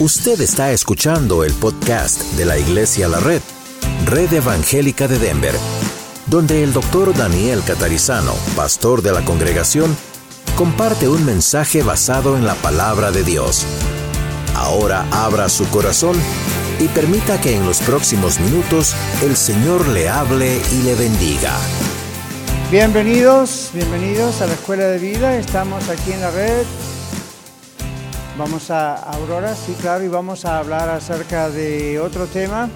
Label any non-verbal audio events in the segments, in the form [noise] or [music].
Usted está escuchando el podcast de la Iglesia La Red, Red Evangélica de Denver, donde el doctor Daniel Catarizano, pastor de la congregación, comparte un mensaje basado en la palabra de Dios. Ahora abra su corazón y permita que en los próximos minutos el Señor le hable y le bendiga. Bienvenidos, bienvenidos a la Escuela de Vida. Estamos aquí en la red Vamos a Aurora, sí, claro, y vamos a hablar acerca de otro tema,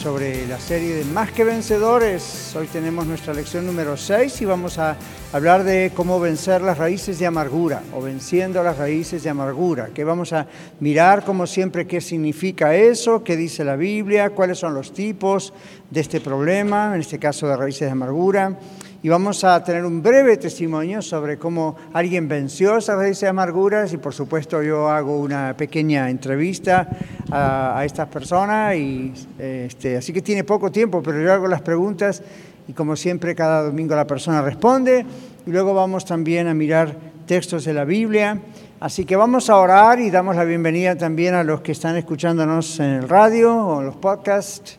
sobre la serie de Más que Vencedores. Hoy tenemos nuestra lección número 6 y vamos a hablar de cómo vencer las raíces de amargura o venciendo las raíces de amargura, que vamos a mirar como siempre qué significa eso, qué dice la Biblia, cuáles son los tipos de este problema, en este caso de raíces de amargura y vamos a tener un breve testimonio sobre cómo alguien venció esas raíces de amarguras y por supuesto yo hago una pequeña entrevista a, estas personas y este, así que tiene poco tiempo, pero yo hago las preguntas y como siempre cada domingo la persona responde y luego vamos también a mirar textos de la Biblia. Así que vamos a orar y damos la bienvenida también a los que están escuchándonos en el radio o en los podcasts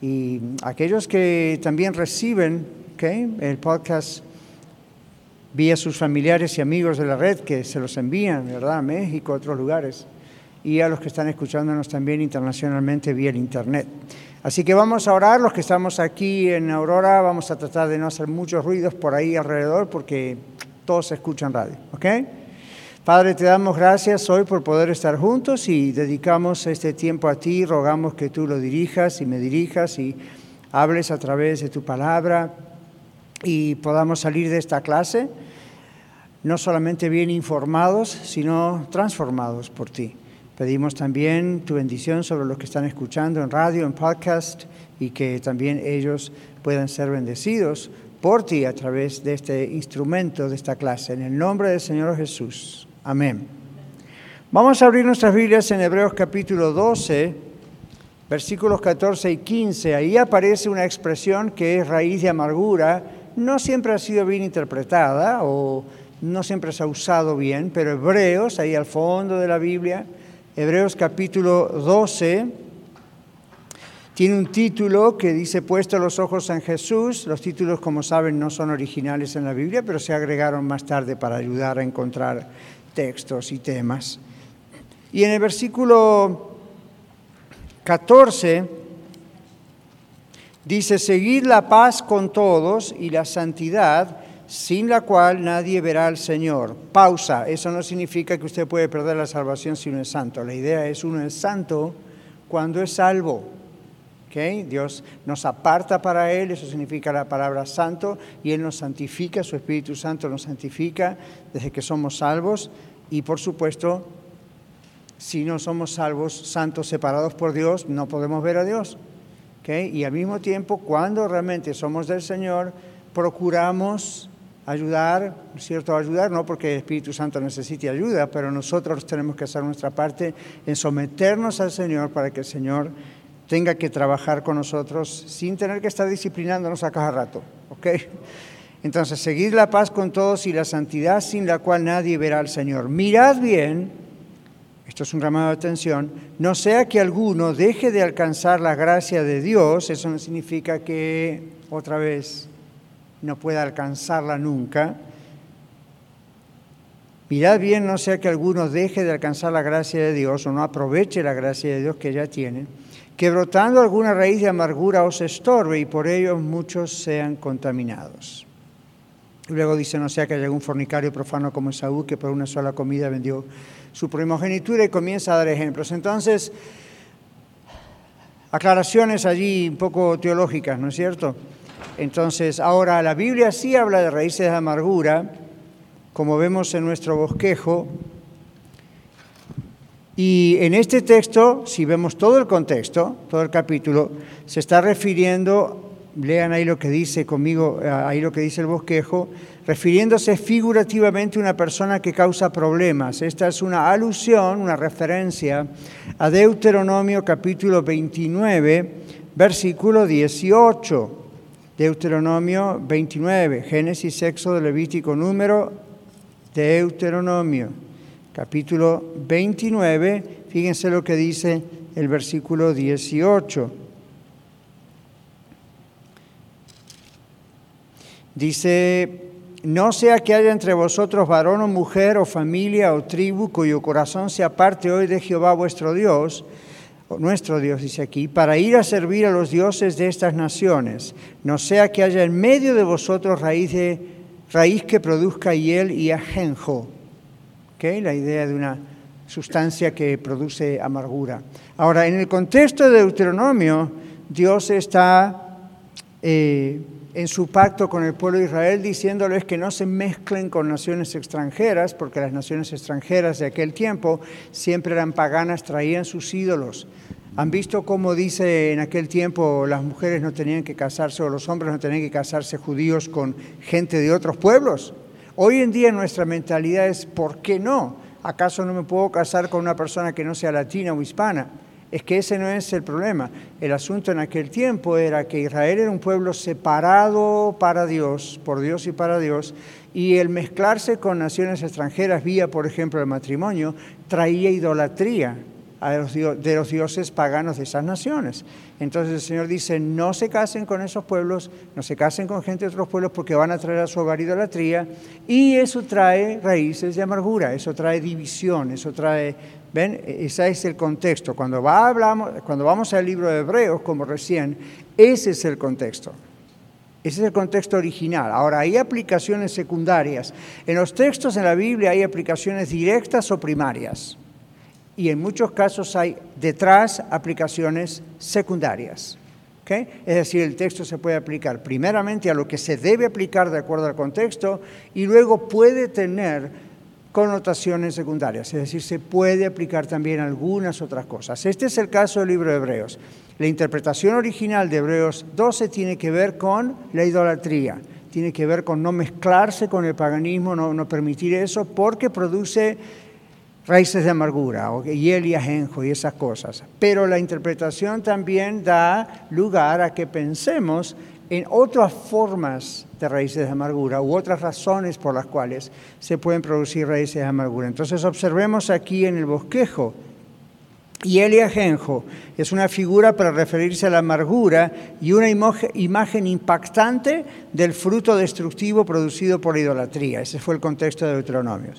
y aquellos que también reciben el podcast vía sus familiares y amigos de la red que se los envían, ¿verdad? A México, a otros lugares. Y a los que están escuchándonos también internacionalmente vía el Internet. Así que vamos a orar, los que estamos aquí en Aurora, vamos a tratar de no hacer muchos ruidos por ahí alrededor porque todos escuchan radio, ¿ok? Padre, te damos gracias hoy por poder estar juntos y dedicamos este tiempo a ti, rogamos que tú lo dirijas y me dirijas y hables a través de tu palabra y podamos salir de esta clase no solamente bien informados, sino transformados por ti. Pedimos también tu bendición sobre los que están escuchando en radio, en podcast, y que también ellos puedan ser bendecidos por ti a través de este instrumento de esta clase. En el nombre del Señor Jesús. Amén. Vamos a abrir nuestras Biblias en Hebreos capítulo 12, versículos 14 y 15. Ahí aparece una expresión que es raíz de amargura no siempre ha sido bien interpretada o no siempre se ha usado bien, pero Hebreos, ahí al fondo de la Biblia, Hebreos capítulo 12, tiene un título que dice puesto los ojos en Jesús. Los títulos, como saben, no son originales en la Biblia, pero se agregaron más tarde para ayudar a encontrar textos y temas. Y en el versículo 14 Dice, seguid la paz con todos y la santidad, sin la cual nadie verá al Señor. Pausa, eso no significa que usted puede perder la salvación si uno es santo. La idea es uno es santo cuando es salvo. ¿Okay? Dios nos aparta para Él, eso significa la palabra santo, y Él nos santifica, su Espíritu Santo nos santifica desde que somos salvos, y por supuesto, si no somos salvos, santos separados por Dios, no podemos ver a Dios. Y al mismo tiempo, cuando realmente somos del Señor, procuramos ayudar, ¿cierto? Ayudar, no porque el Espíritu Santo necesite ayuda, pero nosotros tenemos que hacer nuestra parte en someternos al Señor para que el Señor tenga que trabajar con nosotros sin tener que estar disciplinándonos a cada rato, ¿ok? Entonces, seguid la paz con todos y la santidad sin la cual nadie verá al Señor. Mirad bien esto es un llamado de atención, no sea que alguno deje de alcanzar la gracia de Dios, eso no significa que otra vez no pueda alcanzarla nunca. Mirad bien, no sea que alguno deje de alcanzar la gracia de Dios o no aproveche la gracia de Dios que ya tiene, que brotando alguna raíz de amargura os estorbe y por ello muchos sean contaminados. Luego dice, no sea que haya algún fornicario profano como Esaú que por una sola comida vendió su primogenitura y comienza a dar ejemplos. Entonces, aclaraciones allí un poco teológicas, ¿no es cierto? Entonces, ahora la Biblia sí habla de raíces de amargura, como vemos en nuestro bosquejo, y en este texto, si vemos todo el contexto, todo el capítulo, se está refiriendo lean ahí lo que dice conmigo, ahí lo que dice el bosquejo, refiriéndose figurativamente a una persona que causa problemas. Esta es una alusión, una referencia a Deuteronomio capítulo 29, versículo 18. Deuteronomio 29, Génesis, Éxodo, Levítico, número, Deuteronomio. capítulo 29, fíjense lo que dice el versículo 18. Dice, no sea que haya entre vosotros varón o mujer o familia o tribu cuyo corazón se aparte hoy de Jehová vuestro Dios, nuestro Dios dice aquí, para ir a servir a los dioses de estas naciones, no sea que haya en medio de vosotros raíz, raíz que produzca hiel y ajenjo. ¿Okay? La idea de una sustancia que produce amargura. Ahora, en el contexto de Deuteronomio, Dios está eh, en su pacto con el pueblo de Israel diciéndoles que no se mezclen con naciones extranjeras, porque las naciones extranjeras de aquel tiempo siempre eran paganas, traían sus ídolos. ¿Han visto cómo dice en aquel tiempo las mujeres no tenían que casarse o los hombres no tenían que casarse judíos con gente de otros pueblos? Hoy en día nuestra mentalidad es ¿por qué no? ¿Acaso no me puedo casar con una persona que no sea latina o hispana? Es que ese no es el problema. El asunto en aquel tiempo era que Israel era un pueblo separado para Dios, por Dios y para Dios, y el mezclarse con naciones extranjeras vía, por ejemplo, el matrimonio, traía idolatría de los dioses paganos de esas naciones. Entonces el Señor dice, no se casen con esos pueblos, no se casen con gente de otros pueblos porque van a traer a su hogar idolatría y eso trae raíces de amargura, eso trae división, eso trae ¿Ven? Ese es el contexto. Cuando, hablamos, cuando vamos al libro de Hebreos, como recién, ese es el contexto. Ese es el contexto original. Ahora, hay aplicaciones secundarias. En los textos en la Biblia hay aplicaciones directas o primarias. Y en muchos casos hay detrás aplicaciones secundarias. ¿Okay? Es decir, el texto se puede aplicar primeramente a lo que se debe aplicar de acuerdo al contexto y luego puede tener connotaciones secundarias, es decir, se puede aplicar también algunas otras cosas. Este es el caso del libro de Hebreos. La interpretación original de Hebreos 12 tiene que ver con la idolatría, tiene que ver con no mezclarse con el paganismo, no, permitir eso, porque produce raíces de amargura, hiel y ajenjo y esas cosas. Pero la interpretación también da lugar a que pensemos en otras formas de raíces de amargura u otras razones por las cuales se pueden producir raíces de amargura. Entonces observemos aquí en el bosquejo, y el ajenjo es una figura para referirse a la amargura y una imagen impactante del fruto destructivo producido por la idolatría. Ese fue el contexto de Deuteronomio.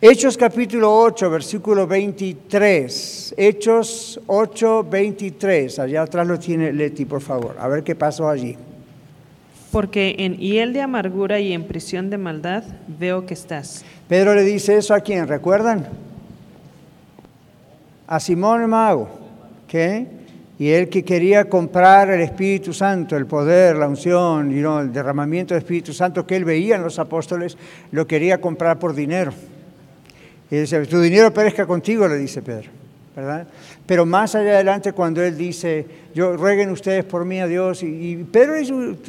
Hechos capítulo 8, versículo 23. Hechos 8, 23. Allá atrás lo tiene Leti, por favor. A ver qué pasó allí porque en hiel de amargura y en prisión de maldad veo que estás. Pedro le dice eso a quién, ¿recuerdan? A Simón Mago, ¿qué? Y él que quería comprar el Espíritu Santo, el poder, la unción, y el derramamiento del Espíritu Santo que él veía en los apóstoles, lo quería comprar por dinero. Y dice, tu dinero perezca contigo, le dice Pedro. ¿verdad? Pero más allá adelante cuando él dice, yo rueguen ustedes por mí a Dios, y, Pedro,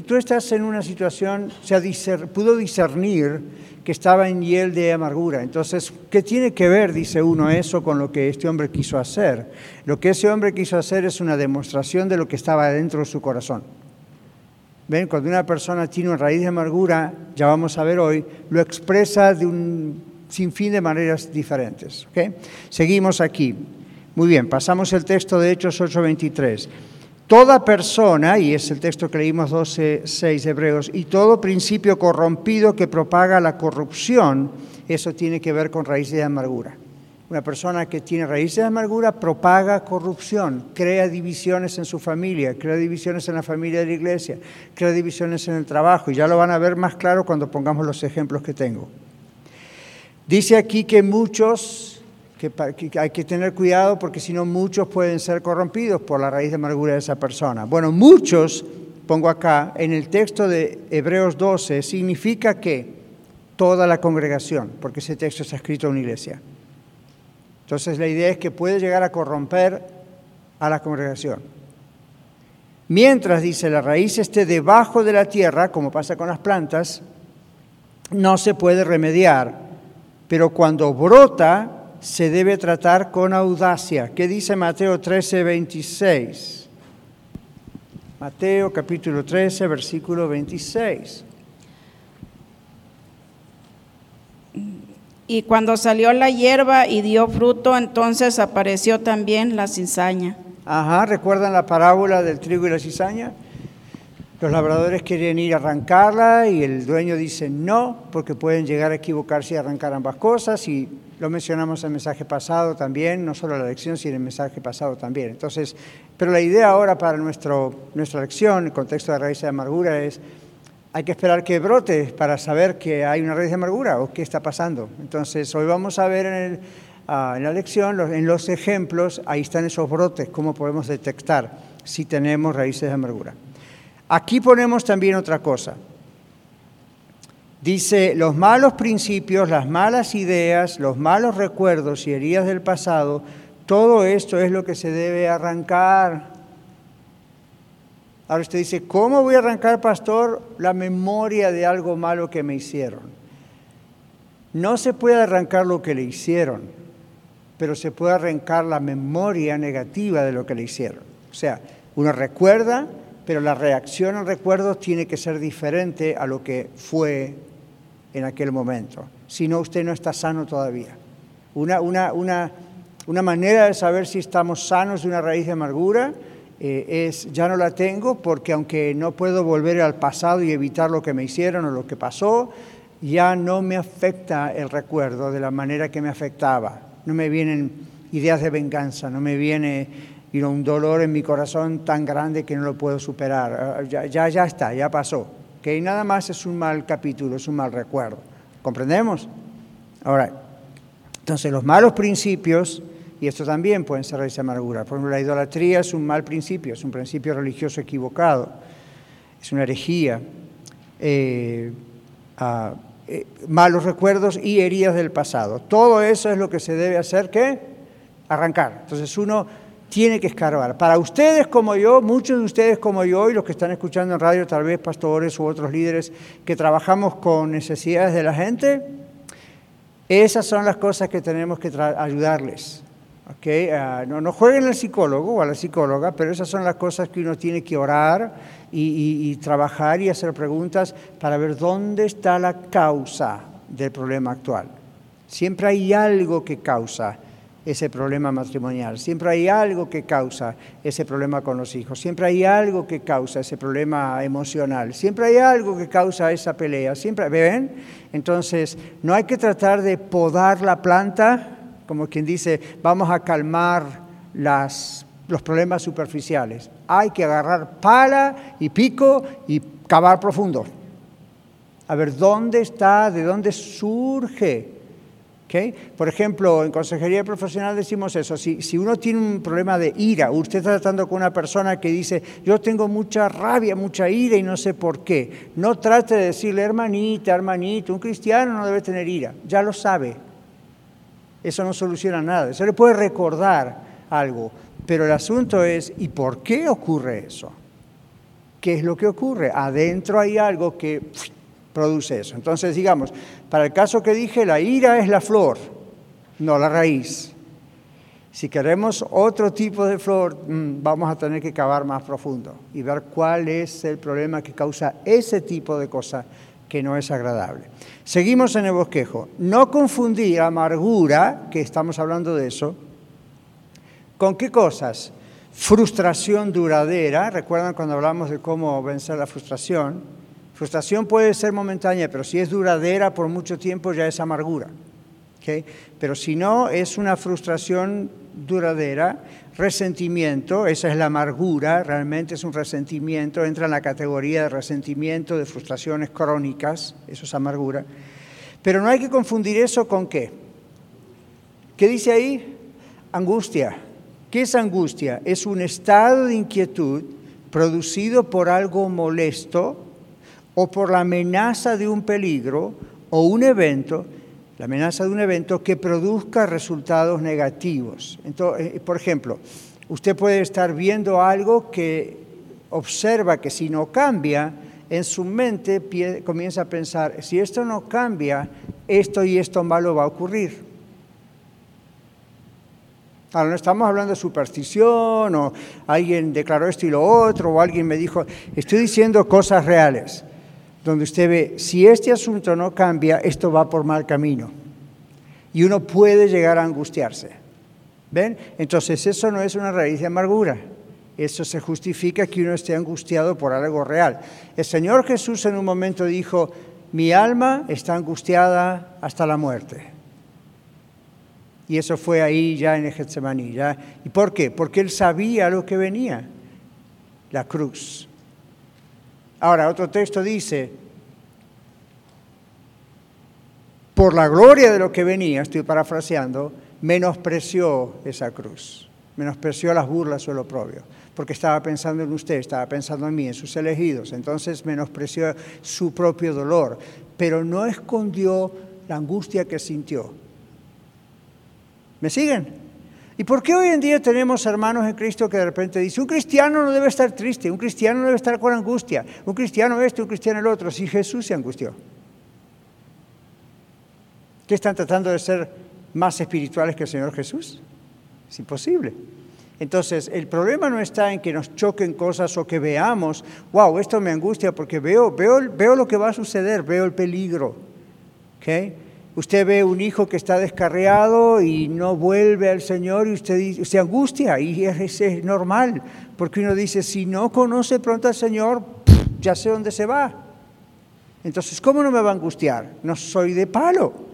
tú estás en una situación, se pudo discernir que estaba en hiel de amargura. Entonces, ¿qué tiene que ver, dice uno, eso con lo que este hombre quiso hacer? Lo que ese hombre quiso hacer es una demostración de lo que estaba dentro de su corazón. ¿Ven? Cuando una persona tiene una raíz de amargura, ya vamos a ver hoy, lo expresa de un sinfín de maneras diferentes. ¿okay? Seguimos aquí. Muy bien, pasamos el texto de Hechos 8:23. Toda persona, y es el texto que leímos 12:6 Hebreos, y todo principio corrompido que propaga la corrupción, eso tiene que ver con raíces de amargura. Una persona que tiene raíces de amargura propaga corrupción, crea divisiones en su familia, crea divisiones en la familia de la iglesia, crea divisiones en el trabajo, y ya lo van a ver más claro cuando pongamos los ejemplos que tengo. Dice aquí que muchos que, hay que tener cuidado porque si no muchos pueden ser corrompidos por la raíz de amargura de esa persona. Bueno, muchos, pongo acá, en el texto de Hebreos 12, significa que toda la congregación, porque ese texto está escrito en una iglesia. Entonces la idea es que puede llegar a corromper a la congregación. Mientras, dice, la raíz esté debajo de la tierra, como pasa con las plantas, no se puede remediar. Pero cuando brota, se debe tratar con audacia. ¿Qué dice Mateo 13, 26? Mateo capítulo 13, versículo 26. Y cuando salió la hierba y dio fruto, entonces apareció también la cizaña. Ajá, ¿recuerdan la parábola del trigo y la cizaña? Los labradores quieren ir a arrancarla y el dueño dice no, porque pueden llegar a equivocarse y arrancar ambas cosas. Y lo mencionamos en el mensaje pasado también, no solo la lección, sino el mensaje pasado también. Entonces, pero la idea ahora para nuestro, nuestra lección, el contexto de raíz de amargura, es hay que esperar que brote para saber que hay una raíz de amargura o qué está pasando. Entonces, hoy vamos a ver en, ah, en la lección, en los ejemplos, ahí están esos brotes, cómo podemos detectar si tenemos raíces de amargura. Aquí ponemos también otra cosa. Dice, los malos principios, las malas ideas, los malos recuerdos y heridas del pasado, todo esto es lo que se debe arrancar. Ahora usted dice, ¿cómo voy a arrancar, pastor, la memoria de algo malo que me hicieron? No se puede arrancar lo que le hicieron, pero se puede arrancar la memoria negativa de lo que le hicieron. O sea, uno recuerda, pero la reacción al recuerdo tiene que ser diferente a lo que fue en aquel momento. Si no, usted no está sano todavía. Una, una, una, una manera de saber si estamos sanos de una raíz de amargura eh, es, ya no la tengo porque aunque no puedo volver al pasado y evitar lo que me hicieron o lo que pasó, ya no me afecta el recuerdo de la manera que me afectaba. No me vienen ideas de venganza, no me viene y un dolor en mi corazón tan grande que no lo puedo superar. Ah, ya, ya, está, ya pasó. Que nada más es un mal capítulo, es un mal recuerdo. ¿Comprendemos? Ahora, entonces los malos principios, y esto también pueden ser raíz de amargura. Por ejemplo, la idolatría es un mal principio, es un principio religioso equivocado, es una herejía. Eh, ah, eh, malos recuerdos y heridas del pasado. Todo eso es lo que se debe hacer, ¿qué? Arrancar. Entonces uno tiene que escarbar. Para ustedes como yo, muchos de ustedes como yo y los que están escuchando en radio, tal vez pastores u otros líderes que trabajamos con necesidades de la gente, esas son las cosas que tenemos que ayudarles. ¿okay? Ah, no, no, jueguen al psicólogo o a la psicóloga, pero esas son las cosas que uno tiene que orar y, y trabajar y hacer preguntas para ver dónde está la causa del problema actual. Siempre hay algo que causa ese problema matrimonial, siempre hay algo que causa ese problema con los hijos, siempre hay algo que causa ese problema emocional, siempre hay algo que causa esa pelea, siempre, ¿ven? Entonces, no hay que tratar de podar la planta, como quien dice, vamos a calmar las, los problemas superficiales. Hay que agarrar pala y pico y cavar profundo. A ver, ¿dónde está? ¿De dónde surge? Por ejemplo, en consejería profesional decimos eso, si, uno tiene un problema de ira, usted está tratando con una persona que dice, yo tengo mucha rabia, mucha ira y no sé por qué, no trate de decirle, hermanita, hermanito, un cristiano no debe tener ira, ya lo sabe, eso no soluciona nada, eso le puede recordar algo, pero el asunto es, ¿y por qué ocurre eso? ¿Qué es lo que ocurre? Adentro hay algo que produce eso. Entonces, digamos, para el caso que dije, la ira es la flor, no la raíz. Si queremos otro tipo de flor, mm, vamos a tener que cavar más profundo y ver cuál es el problema que causa ese tipo de cosa que no es agradable. Seguimos en el bosquejo. No confundir amargura, que estamos hablando de eso, con qué cosas? Frustración duradera, recuerdan cuando hablamos de cómo vencer la frustración, Frustración puede ser momentánea, pero si es duradera por mucho tiempo ya es amargura. Pero si no, es una frustración duradera, resentimiento, esa es la amargura, realmente es un resentimiento, entra en la categoría de resentimiento, de frustraciones crónicas, eso es amargura. Pero no hay que confundir eso con qué. ¿Qué dice ahí? Angustia. ¿Qué es angustia? Es un estado de inquietud producido por algo molesto o por la amenaza de un peligro o un evento, la amenaza de un evento que produzca resultados negativos. Entonces, eh, por ejemplo, usted puede estar viendo algo que observa que si no cambia, en su mente comienza a pensar, si esto no cambia, esto y esto malo va a ocurrir. Ahora no estamos hablando de superstición o alguien declaró esto y lo otro o alguien me dijo, estoy diciendo cosas reales donde usted ve, si este asunto no cambia, esto va por mal camino. Y uno puede llegar a angustiarse. ¿Ven? Entonces eso no es una raíz de amargura. Eso se justifica que uno esté angustiado por algo real. El Señor Jesús en un momento dijo, mi alma está angustiada hasta la muerte. Y eso fue ahí ya en el. ¿Y por qué? Porque él sabía lo que venía, la cruz. Ahora, otro texto dice, por la gloria de lo que venía, estoy parafraseando, menospreció esa cruz, menospreció las burlas o el oprobio, porque estaba pensando en usted, estaba pensando en mí, en sus elegidos, entonces menospreció su propio dolor, pero no escondió la angustia que sintió. ¿Me siguen? ¿Y por qué hoy en día tenemos hermanos en Cristo que de repente dicen, un cristiano no debe estar triste, un cristiano no debe estar con angustia, un cristiano este, un cristiano el otro, si Jesús se angustió? ¿Qué están tratando de ser más espirituales que el Señor Jesús? Es imposible. Entonces, el problema no está en que nos choquen cosas o que veamos, wow, esto me angustia porque veo, veo, veo lo que va a suceder, veo el peligro. ¿okay? Usted ve un hijo que está descarriado y no vuelve al Señor y usted se angustia y es, es normal, porque uno dice, si no conoce pronto al Señor, ya sé dónde se va. Entonces, ¿cómo no me va a angustiar? No soy de palo.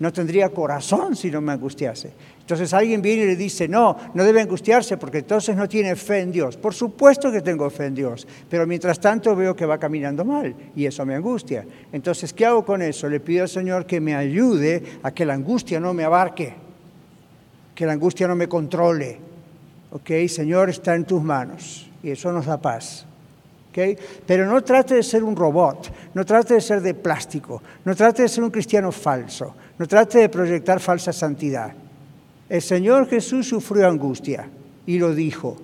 No tendría corazón si no me angustiase. Entonces alguien viene y le dice, no, no debe angustiarse porque entonces no tiene fe en Dios. Por supuesto que tengo fe en Dios, pero mientras tanto veo que va caminando mal y eso me angustia. Entonces, ¿qué hago con eso? Le pido al Señor que me ayude a que la angustia no me abarque, que la angustia no me controle. ¿Ok? Señor, está en tus manos y eso nos da paz. Pero no trate de ser un robot, no trate de ser de plástico, no trate de ser un cristiano falso, no trate de proyectar falsa santidad. El Señor Jesús sufrió angustia y lo dijo.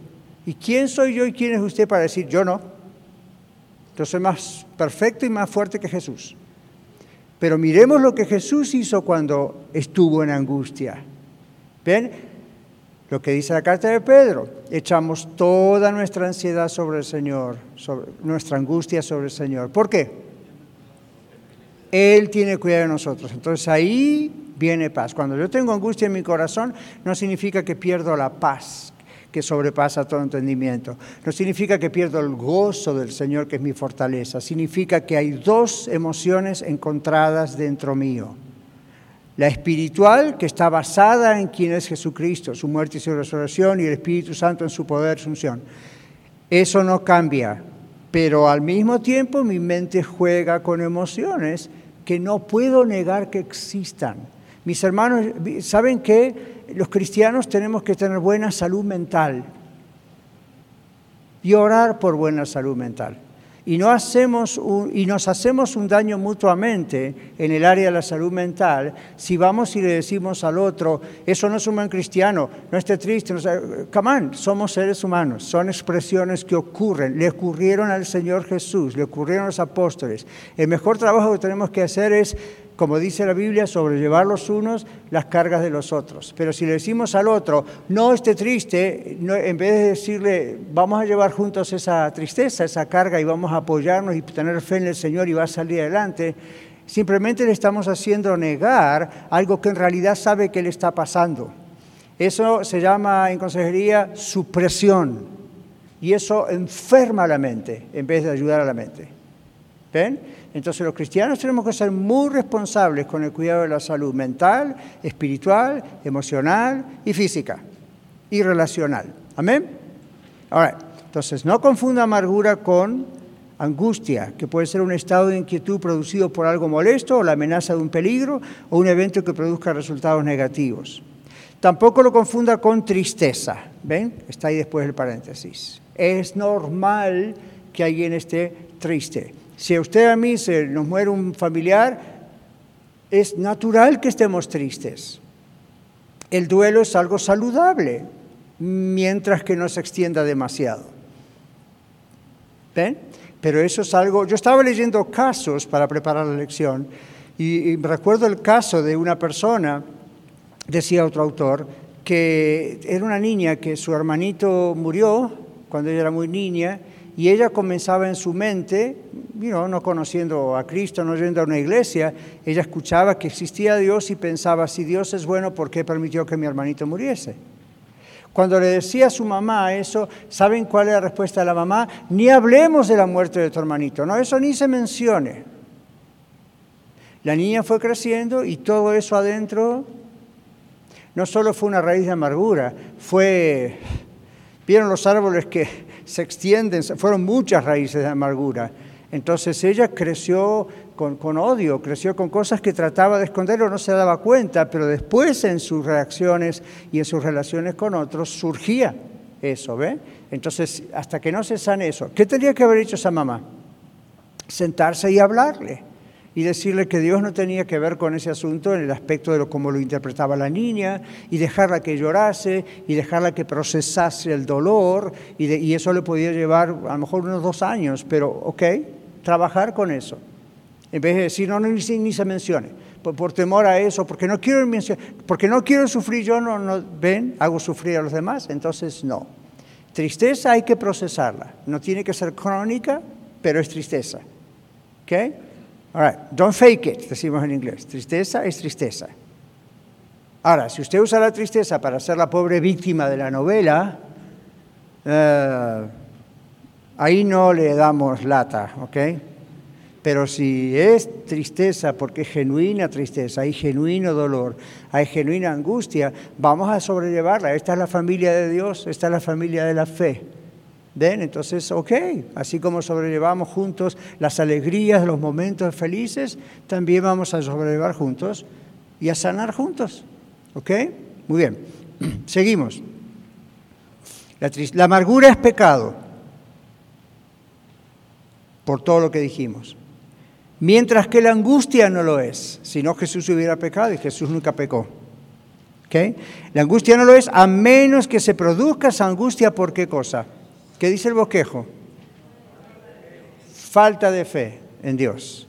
¿Y quién soy yo y quién es usted para decir yo no? Yo soy más perfecto y más fuerte que Jesús. Pero miremos lo que Jesús hizo cuando estuvo en angustia. ¿Ven? Lo que dice la carta de Pedro, echamos toda nuestra ansiedad sobre el Señor, sobre nuestra angustia sobre el Señor. ¿Por qué? Él tiene cuidado de nosotros. Entonces ahí viene paz. Cuando yo tengo angustia en mi corazón, no significa que pierdo la paz que sobrepasa todo entendimiento. No significa que pierdo el gozo del Señor, que es mi fortaleza. Significa que hay dos emociones encontradas dentro mío la espiritual, que está basada en quién es Jesucristo, su muerte y su resurrección, y el Espíritu Santo en su poder, su unción. Eso no cambia, pero al mismo tiempo mi mente juega con emociones que no puedo negar que existan. Mis hermanos, ¿saben que Los cristianos tenemos que tener buena salud mental y orar por buena salud mental y, no hacemos y nos hacemos un daño mutuamente en el área de la salud mental si vamos y le decimos al otro, eso no es un buen cristiano, no esté triste, no come somos seres humanos, son expresiones que ocurren, le ocurrieron al Señor Jesús, le ocurrieron a los apóstoles. El mejor trabajo que tenemos que hacer es como dice la Biblia, sobrellevar los unos las cargas de los otros. Pero si le decimos al otro, no esté triste, en vez de decirle, vamos a llevar juntos esa tristeza, esa carga y vamos a apoyarnos y tener fe en el Señor y va a salir adelante, simplemente le estamos haciendo negar algo que en realidad sabe que le está pasando. Eso se llama en consejería supresión y eso enferma la mente en vez de ayudar a la mente. ¿Ven? Entonces los cristianos tenemos que ser muy responsables con el cuidado de la salud mental, espiritual, emocional y física y relacional. Amén. Ahora, entonces no confunda amargura con angustia, que puede ser un estado de inquietud producido por algo molesto o la amenaza de un peligro o un evento que produzca resultados negativos. Tampoco lo confunda con tristeza. ¿Ven? Está ahí después el paréntesis. Es normal que alguien esté triste. Si a usted a mí se nos muere un familiar, es natural que estemos tristes. El duelo es algo saludable, mientras que no se extienda demasiado. ¿Ven? Pero eso es algo... Yo estaba leyendo casos para preparar la lección y, recuerdo el caso de una persona, decía otro autor, que era una niña que su hermanito murió cuando ella era muy niña y ella comenzaba en su mente, no conociendo a Cristo, no yendo a una iglesia, ella escuchaba que existía Dios y pensaba, si Dios es bueno, ¿por qué permitió que mi hermanito muriese? Cuando le decía a su mamá eso, ¿saben cuál es la respuesta de la mamá? Ni hablemos de la muerte de tu hermanito, no, eso ni se mencione. La niña fue creciendo y todo eso adentro no solo fue una raíz de amargura, fue, vieron los árboles que se extienden, fueron muchas raíces de amargura. Entonces ella creció con, odio, creció con cosas que trataba de esconder o no se daba cuenta, pero después en sus reacciones y en sus relaciones con otros surgía eso, ¿ve? Entonces, hasta que no se sane eso, ¿qué tendría que haber hecho esa mamá? Sentarse y hablarle y decirle que Dios no tenía que ver con ese asunto en el aspecto de lo, cómo lo interpretaba la niña y dejarla que llorase y dejarla que procesase el dolor y, eso le podía llevar a lo mejor unos dos años, pero ok, trabajar con eso. En vez de decir, no, ni, se mencione, por, temor a eso, porque no quiero porque no quiero sufrir yo, no, no, ven, hago sufrir a los demás, entonces no. Tristeza hay que procesarla, no tiene que ser crónica, pero es tristeza. ¿Ok? All don't fake it, decimos en inglés. Tristeza es tristeza. Ahora, si usted usa la tristeza para ser la pobre víctima de la novela, eh, ahí no le damos lata, ¿ok? Pero si es tristeza, porque es genuina tristeza, hay genuino dolor, hay genuina angustia, vamos a sobrellevarla. Esta es la familia de Dios, esta es la familia de la fe. ¿Ven? Entonces, ok, así como sobrellevamos juntos las alegrías, los momentos felices, también vamos a sobrellevar juntos y a sanar juntos. ¿Ok? Muy bien. [clears throat] Seguimos. La, la amargura es pecado, por todo lo que dijimos. Mientras que la angustia no lo es, si no Jesús hubiera pecado y Jesús nunca pecó. ¿Okay? La angustia no lo es a menos que se produzca esa angustia por qué cosa. ¿Qué dice el bosquejo? Falta de fe en Dios.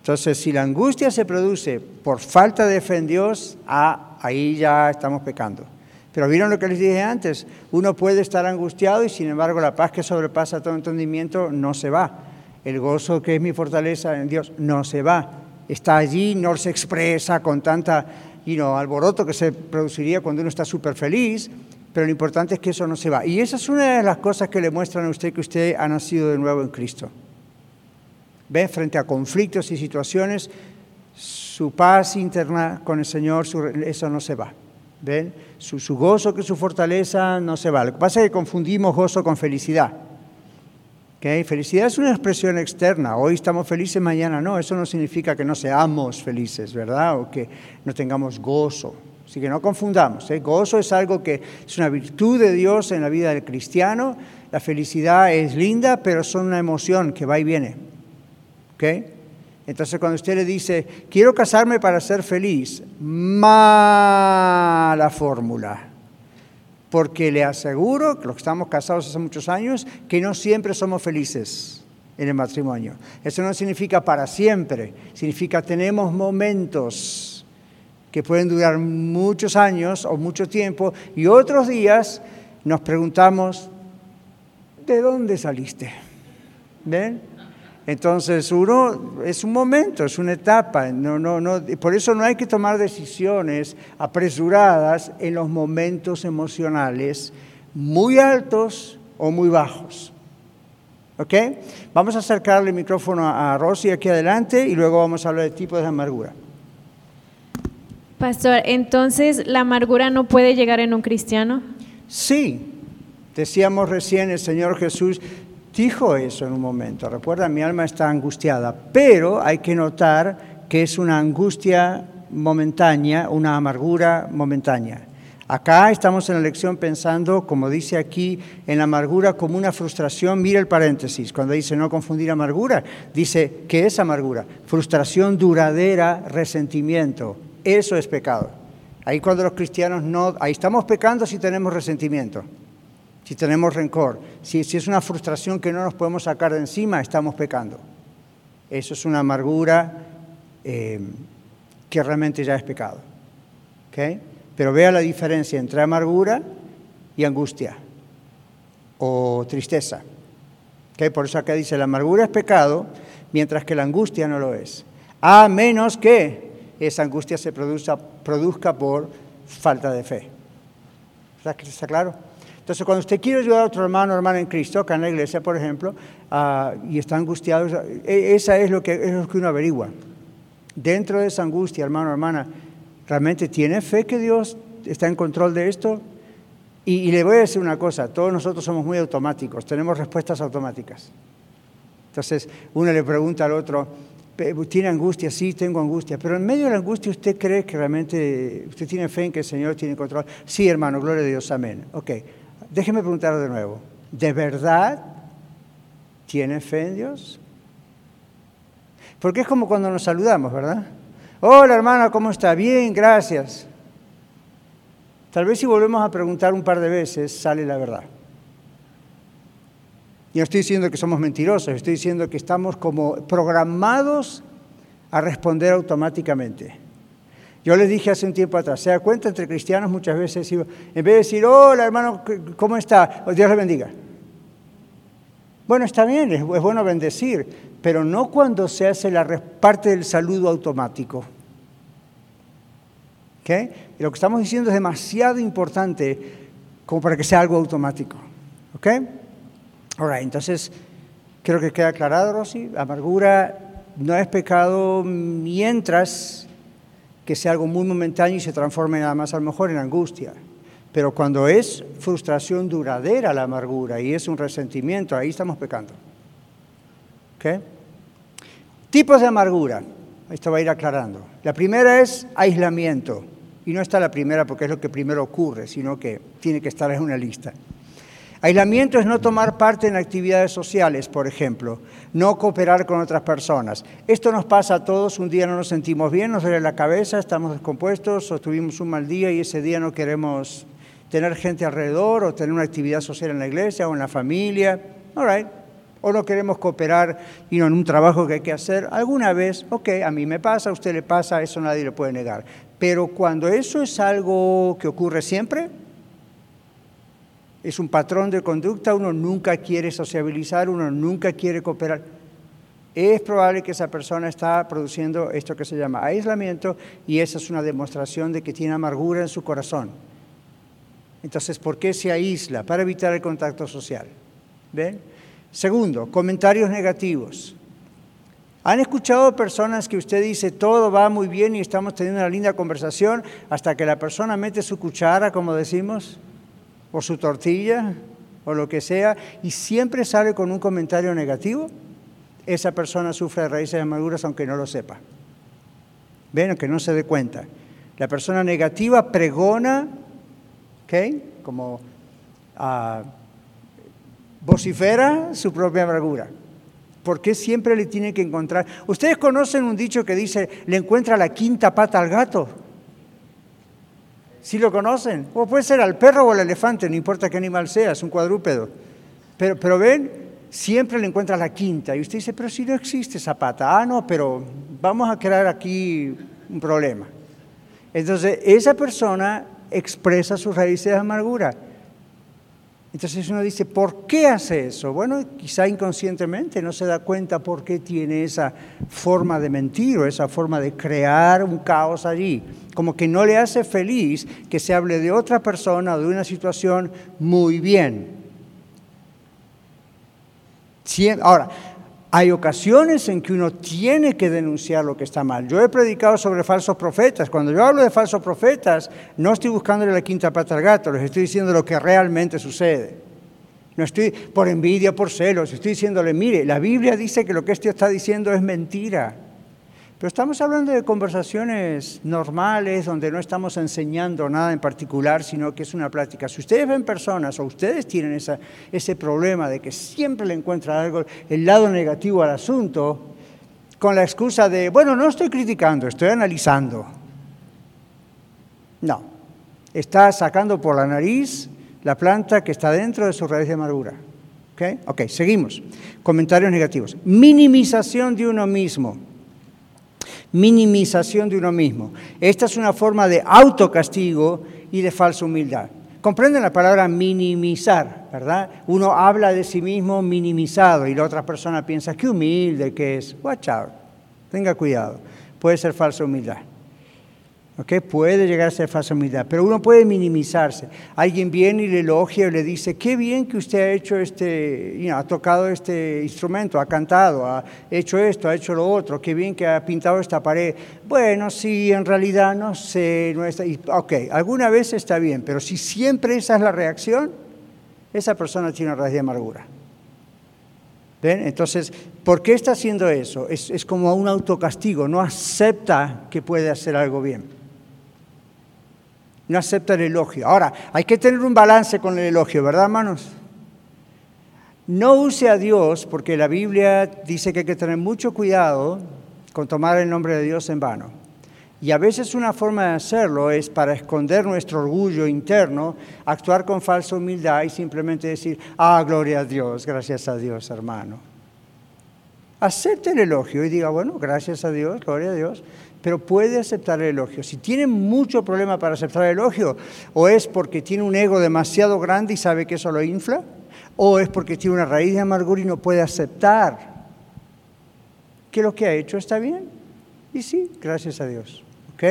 Entonces, si la angustia se produce por falta de fe en Dios, ah, ahí ya estamos pecando. Pero vieron lo que les dije antes, uno puede estar angustiado y sin embargo la paz que sobrepasa todo entendimiento no se va. El gozo que es mi fortaleza en Dios no se va. Está allí, no se expresa con tanta you alboroto que se produciría cuando uno está súper feliz, pero lo importante es que eso no se va. Y esa es una de las cosas que le muestran a usted que usted ha nacido de nuevo en Cristo. ¿Ve? Frente a conflictos y situaciones, su paz interna con el Señor, eso no se va. ¿Ven? Su, gozo, que su fortaleza no se va. Lo que pasa es que confundimos gozo con felicidad. ¿Okay? Felicidad es una expresión externa. Hoy estamos felices, mañana no. Eso no significa que no seamos felices, ¿verdad? O que no tengamos gozo. Así que no confundamos. ¿eh? Gozo es algo que es una virtud de Dios en la vida del cristiano. La felicidad es linda, pero son una emoción que va y viene. Entonces cuando usted le dice, quiero casarme para ser feliz, mala fórmula. Porque le aseguro, los que estamos casados hace muchos años, que no siempre somos felices en el matrimonio. Eso no significa para siempre, significa tenemos momentos que pueden durar muchos años o mucho tiempo, y otros días nos preguntamos, ¿de dónde saliste? ¿Ven? Entonces, uno es un momento, es una etapa. No, no, no, por eso no hay que tomar decisiones apresuradas en los momentos emocionales muy altos o muy bajos. ¿Ok? Vamos a acercarle el micrófono a Rosy aquí adelante y luego vamos a hablar de tipos de amargura. Pastor, entonces la amargura no puede llegar en un cristiano. Sí, decíamos recién el Señor Jesús dijo eso en un momento. Recuerda, mi alma está angustiada, pero hay que notar que es una angustia momentánea, una amargura momentánea. Acá estamos en la lección pensando, como dice aquí, en la amargura como una frustración. Mira el paréntesis, cuando dice no confundir amargura, dice que es amargura, frustración duradera, resentimiento, eso es pecado. Ahí cuando los cristianos no, ahí estamos pecando si tenemos resentimiento, si tenemos rencor, si, es una frustración que no nos podemos sacar de encima, estamos pecando. Eso es una amargura eh, que realmente ya es pecado. Pero vea la diferencia entre amargura y angustia o tristeza. ¿Ok? Por eso acá dice, la amargura es pecado, mientras que la angustia no lo es. A menos que esa angustia se produzca, produzca por falta de fe. ¿Está claro? Entonces, cuando usted quiere ayudar a otro hermano o hermana en Cristo, acá en la iglesia, por ejemplo, ah, y está angustiado, e, esa es lo, que, es lo que uno averigua. Dentro de esa angustia, hermano o hermana, ¿realmente tiene fe que Dios está en control de esto? Y, y, le voy a decir una cosa, todos nosotros somos muy automáticos, tenemos respuestas automáticas. Entonces, uno le pregunta al otro, ¿tiene angustia? Sí, tengo angustia, pero en medio de la angustia usted cree que realmente usted tiene fe en que el Señor tiene control. Sí, hermano, gloria a Dios, amén. Ok, Déjeme preguntar de nuevo, ¿de verdad tiene fe en Dios? Porque es como cuando nos saludamos, ¿verdad? Hola hermana, ¿cómo está? Bien, gracias. Tal vez si volvemos a preguntar un par de veces, sale la verdad. Y no estoy diciendo que somos mentirosos, estoy diciendo que estamos como programados a responder automáticamente. Yo les dije hace un tiempo atrás, se da cuenta entre cristianos muchas veces, en vez de decir, hola hermano, ¿cómo está? Dios le bendiga. Bueno, está bien, es, bueno bendecir, pero no cuando se hace la parte del saludo automático. ¿Okay? Lo que estamos diciendo es demasiado importante como para que sea algo automático. ¿Ok? Ahora, entonces, creo que queda aclarado, Rosy, amargura no es pecado mientras que sea algo muy momentáneo y se transforme nada más a lo mejor en angustia. Pero cuando es frustración duradera la amargura y es un resentimiento, ahí estamos pecando. ¿Okay? Tipos de amargura. Esto va a ir aclarando. La primera es aislamiento. Y no está la primera porque es lo que primero ocurre, sino que tiene que estar en una lista. Aislamiento es no tomar parte en actividades sociales, por ejemplo, no cooperar con otras personas. Esto nos pasa a todos, un día no nos sentimos bien, nos duele la cabeza, estamos descompuestos o tuvimos un mal día y ese día no queremos tener gente alrededor o tener una actividad social en la iglesia o en la familia. All O no queremos cooperar en un trabajo que hay que hacer. Alguna vez, ok, a mí me pasa, a usted le pasa, eso nadie le puede negar. Pero cuando eso es algo que ocurre siempre, es un patrón de conducta, uno nunca quiere sociabilizar, uno nunca quiere cooperar. Es probable que esa persona está produciendo esto que se llama aislamiento y esa es una demostración de que tiene amargura en su corazón. Entonces, ¿por qué se aísla? Para evitar el contacto social. ¿Ven? Segundo, comentarios negativos. ¿Han escuchado personas que usted dice todo va muy bien y estamos teniendo una linda conversación hasta que la persona mete su cuchara, como decimos? O su tortilla o lo que sea, y siempre sale con un comentario negativo, esa persona sufre de raíces amarguras aunque no lo sepa. Ven, aunque no se dé cuenta. La persona negativa pregona, ¿ok? Como uh, vocifera su propia amargura. ¿Por qué siempre le tiene que encontrar? Ustedes conocen un dicho que dice, le encuentra la quinta pata al gato. ¿Sí lo conocen? O puede ser al perro o al elefante, no importa qué animal sea, es un cuadrúpedo. Pero, pero ven, siempre le encuentra la quinta. Y usted dice, pero si no existe esa pata. Ah, no, pero vamos a crear aquí un problema. Entonces, esa persona expresa sus raíces de amargura. Entonces uno dice, ¿por qué hace eso? Bueno, quizá inconscientemente no se da cuenta por qué tiene esa forma de mentir o esa forma de crear un caos allí. Como que no le hace feliz que se hable de otra persona o de una situación muy bien. Ahora, hay ocasiones en que uno tiene que denunciar lo que está mal. Yo he predicado sobre falsos profetas. Cuando yo hablo de falsos profetas, no estoy buscándole la quinta pata al gato, les estoy diciendo lo que realmente sucede. No estoy por envidia, por celos, estoy diciéndole, mire, la Biblia dice que lo que este está diciendo es mentira. Pero estamos hablando de conversaciones normales donde no estamos enseñando nada en particular, sino que es una plática. Si ustedes ven personas o ustedes tienen ese problema de que siempre le encuentran algo, el lado negativo al asunto, con la excusa de, bueno, no estoy criticando, estoy analizando. No, está sacando por la nariz la planta que está dentro de su raíz de amargura. ¿Ok? Ok, seguimos. Comentarios negativos. Minimización de uno mismo minimización de uno mismo. Esta es una forma de autocastigo y de falsa humildad. comprenden la palabra minimizar, ¿verdad? Uno habla de sí mismo minimizado y la otra persona piensa, qué humilde que es. Watch out, tenga cuidado, puede ser falsa humildad. ¿Ok? Puede llegar a ser falsa humildad, pero uno puede minimizarse. Alguien viene y le elogia y le dice, qué bien que usted ha hecho este, ha tocado este instrumento, ha cantado, ha hecho esto, ha hecho lo otro, qué bien que ha pintado esta pared. Bueno, sí, en realidad no sé, no está, ok, alguna vez está bien, pero si siempre esa es la reacción, esa persona tiene raíz de amargura. ¿Ven? Entonces, ¿por qué está haciendo eso? Es, es como un autocastigo, no acepta que puede hacer algo bien no acepta el elogio. Ahora, hay que tener un balance con el elogio, ¿verdad, hermanos? No use a Dios, porque la Biblia dice que hay que tener mucho cuidado con tomar el nombre de Dios en vano. Y a veces una forma de hacerlo es para esconder nuestro orgullo interno, actuar con falsa humildad y simplemente decir, ah, gloria a Dios, gracias a Dios, hermano. Acepte el elogio y diga, bueno, gracias a Dios, gloria a Dios pero puede aceptar el elogio. Si tiene mucho problema para aceptar el elogio, o es porque tiene un ego demasiado grande y sabe que eso lo infla, o es porque tiene una raíz de amargura y no puede aceptar que lo que ha hecho está bien. Y sí, gracias a Dios. ¿Ok?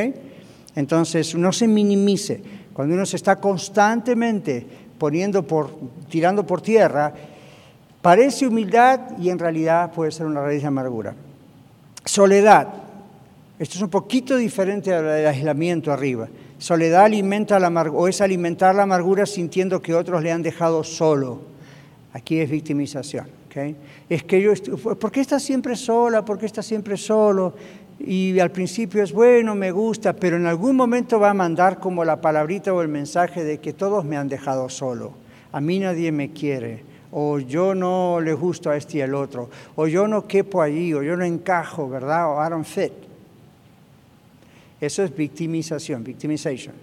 Entonces, no se minimice. Cuando uno se está constantemente poniendo por, tirando por tierra, parece humildad y en realidad puede ser una raíz de amargura. Soledad. Esto es un poquito diferente al aislamiento arriba. Soledad alimenta la o es alimentar la amargura sintiendo que otros le han dejado solo. Aquí es victimización. ¿okay? Es que yo, ¿por qué estás siempre sola? ¿Por qué estás siempre solo? Y al principio es bueno, me gusta, pero en algún momento va a mandar como la palabrita o el mensaje de que todos me han dejado solo. A mí nadie me quiere o yo no le gusto a este y al otro, o yo no quepo allí, o yo no encajo, ¿verdad? O I don't fit. Eso es victimización, victimization.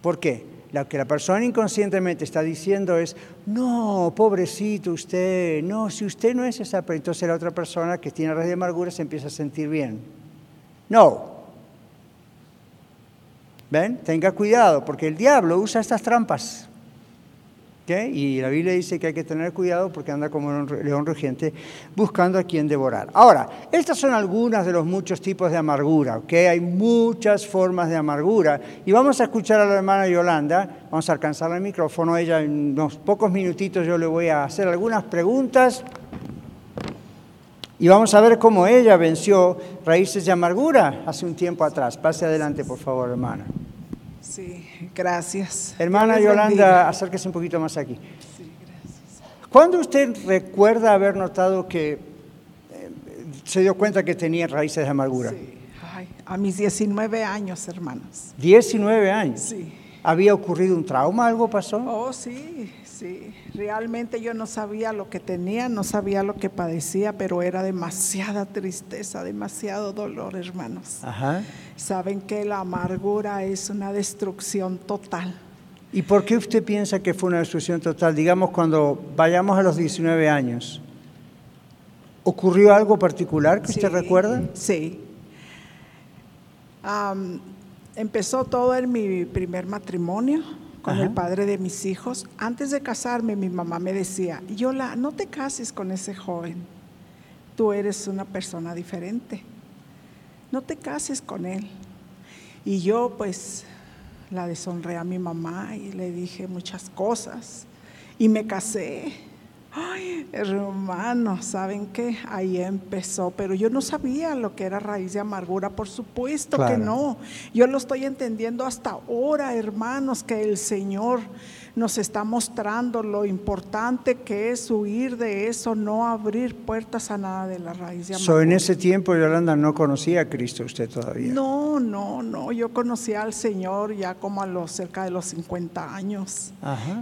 ¿Por qué? Lo que la persona inconscientemente está diciendo es, no, pobrecito usted, no, si usted no es esa, pero entonces la otra persona que tiene red de amargura se empieza a sentir bien. No. ¿Ven? Tenga cuidado, porque el diablo usa estas trampas. Y la Biblia dice que hay que tener cuidado porque anda como un león rugiente buscando a quien devorar. Ahora, estas son algunas de los muchos tipos de amargura, ¿ok? Hay muchas formas de amargura. Y vamos a escuchar a la hermana Yolanda, vamos a alcanzar el micrófono, ella en unos pocos minutitos yo le voy a hacer algunas preguntas y vamos a ver cómo ella venció raíces de amargura hace un tiempo atrás. Pase adelante, por favor, hermana. Sí, gracias. Hermana Yolanda, acérquese un poquito más aquí. Sí, gracias. ¿Cuándo usted recuerda haber notado que eh, se dio cuenta que tenía raíces de amargura? Sí, a mis 19 años, hermanos. 19 años. Sí. ¿Había ocurrido un trauma? ¿Algo pasó? Oh, sí, sí. Realmente yo no sabía lo que tenía, no sabía lo que padecía, pero era demasiada tristeza, demasiado dolor, hermanos. Ajá. Saben que la amargura es una destrucción total. ¿Y por qué usted piensa que fue una destrucción total? Digamos, cuando vayamos a los 19 años, ¿ocurrió algo particular que usted recuerda? Sí. Empezó todo en mi primer matrimonio con el padre de mis hijos. Antes de casarme, mi mamá me decía, Yola, no te cases con ese joven. Tú eres una persona diferente. No te cases con él. Y yo pues la deshonré a mi mamá y le dije muchas cosas. Y me casé. Ay, hermano, ¿saben qué? Ahí empezó, pero yo no sabía lo que era raíz de amargura, por supuesto que no. Yo lo estoy entendiendo hasta ahora, hermanos, que el Señor nos está mostrando lo importante que es huir de eso, no abrir puertas a nada de la raíz de amargura. en ese tiempo, Yolanda, no conocía a Cristo usted todavía. No, no, no. Yo conocí al Señor ya como a los cerca de los 50 años.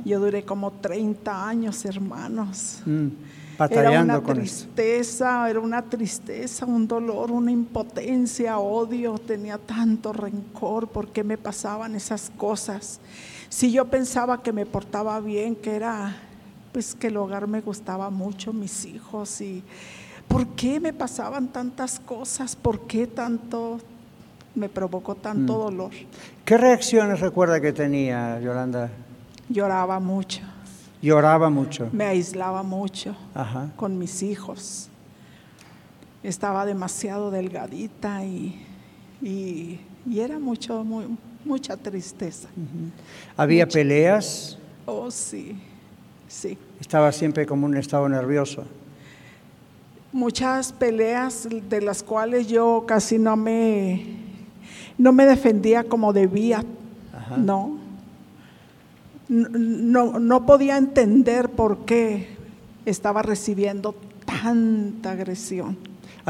Yo duré como 30 años, hermanos. Mm, era una tristeza, era una tristeza, un dolor, una impotencia, odio, tenía tanto rencor porque me pasaban esas cosas. Si yo pensaba que me portaba bien, que era, pues que el hogar me gustaba mucho, mis hijos, y ¿por qué me pasaban tantas cosas? ¿Por qué tanto me provocó tanto mm. dolor? ¿Qué reacciones recuerda que tenía Yolanda? lloraba mucho, Lloraba mucho. me aislaba mucho Ajá. con mis hijos. Estaba demasiado delgadita y, y, y era mucho, muy- mucha tristeza. Había peleas. Oh, sí, sí. Estaba siempre como un estado nervioso. Muchas peleas de las cuales yo casi no me, no me defendía como debía. Ajá. No. No, no podía entender por qué estaba recibiendo tanta agresión.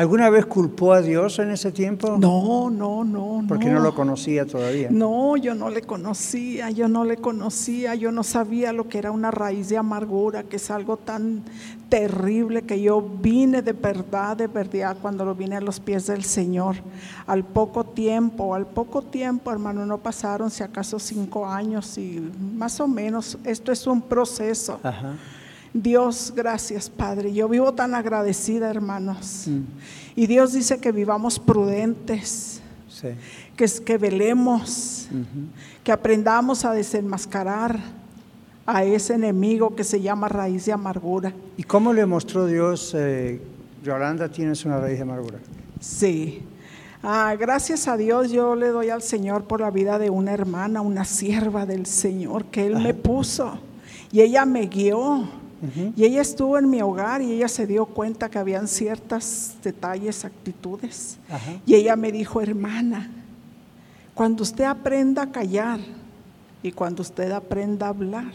¿Alguna vez culpó a Dios en ese tiempo? No, no, no, Porque no lo conocía todavía. No, yo no le conocía, yo no le conocía, yo no sabía lo que era una raíz de amargura, que es algo tan terrible que yo vine de verdad, de verdad, cuando lo vine a los pies del Señor. Al poco tiempo, al poco tiempo, hermano, no pasaron si acaso cinco años y más o menos, esto es un proceso. Ajá. Dios, gracias Padre. Yo vivo tan agradecida, hermanos. Mm. Y Dios dice que vivamos prudentes Sí. que, que velemos, que aprendamos a desenmascarar a ese enemigo que se llama raíz de amargura. ¿Y cómo le mostró Dios, eh, Yolanda, tienes una raíz de amargura? Sí. Ah, gracias a Dios yo le doy al Señor por la vida de una hermana, una sierva del Señor que Él me puso y ella me guió. Y ella estuvo en mi hogar y ella se dio cuenta que habían ciertos detalles, actitudes. Y ella me dijo, hermana, cuando usted aprenda a callar y cuando usted aprenda a hablar,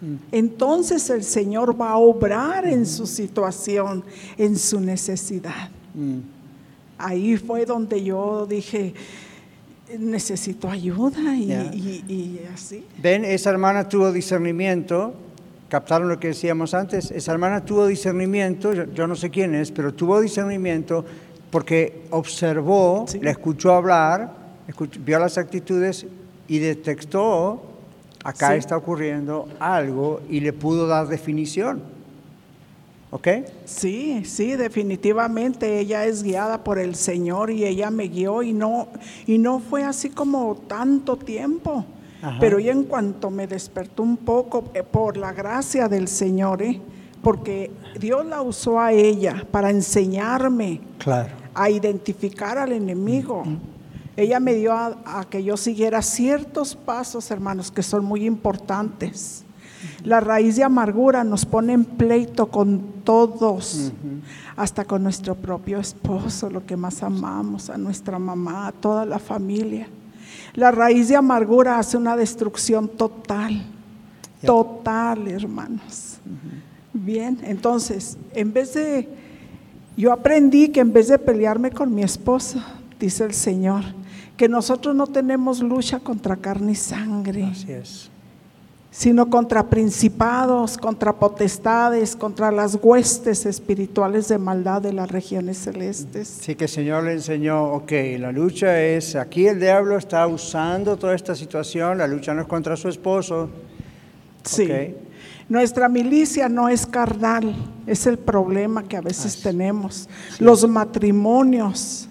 Mm. entonces el Señor va a obrar en su situación, en su necesidad. Mm. Ahí fue donde yo dije, necesito ayuda y, Ya. y- y así. Ven, esa hermana tuvo discernimiento, captaron lo que decíamos antes, esa hermana tuvo discernimiento, yo, yo no sé quién es, pero tuvo discernimiento porque observó, Sí. la escuchó hablar, escuch- vio las actitudes y detectó, acá Sí. está ocurriendo algo y le pudo dar definición. ¿Ok? Sí, sí, definitivamente ella es guiada por el Señor y ella me guió y no y no fue así como tanto tiempo. Ajá. Pero ella en cuanto me despertó un poco eh, por la gracia del Señor, ¿eh? porque Dios la usó a ella para enseñarme Claro. a identificar al enemigo. Ella me dio a, a que yo siguiera ciertos pasos, hermanos, que son muy importantes. La raíz de amargura nos pone en pleito con todos, hasta con nuestro propio esposo, lo que más amamos, a nuestra mamá, a toda la familia. La raíz de amargura hace una destrucción total, total, hermanos. Bien, entonces, en vez de, yo aprendí que en vez de pelearme con mi esposo, dice el Señor, que nosotros no tenemos lucha contra carne y sangre, Así es. Sino contra principados, contra potestades, contra las huestes espirituales de maldad de las regiones celestes. Sí que el Señor le enseñó, ok, la lucha es, aquí el diablo está usando toda esta situación, la lucha no es contra su esposo. Sí. Nuestra milicia no es carnal, es el problema que a veces tenemos. Los matrimonios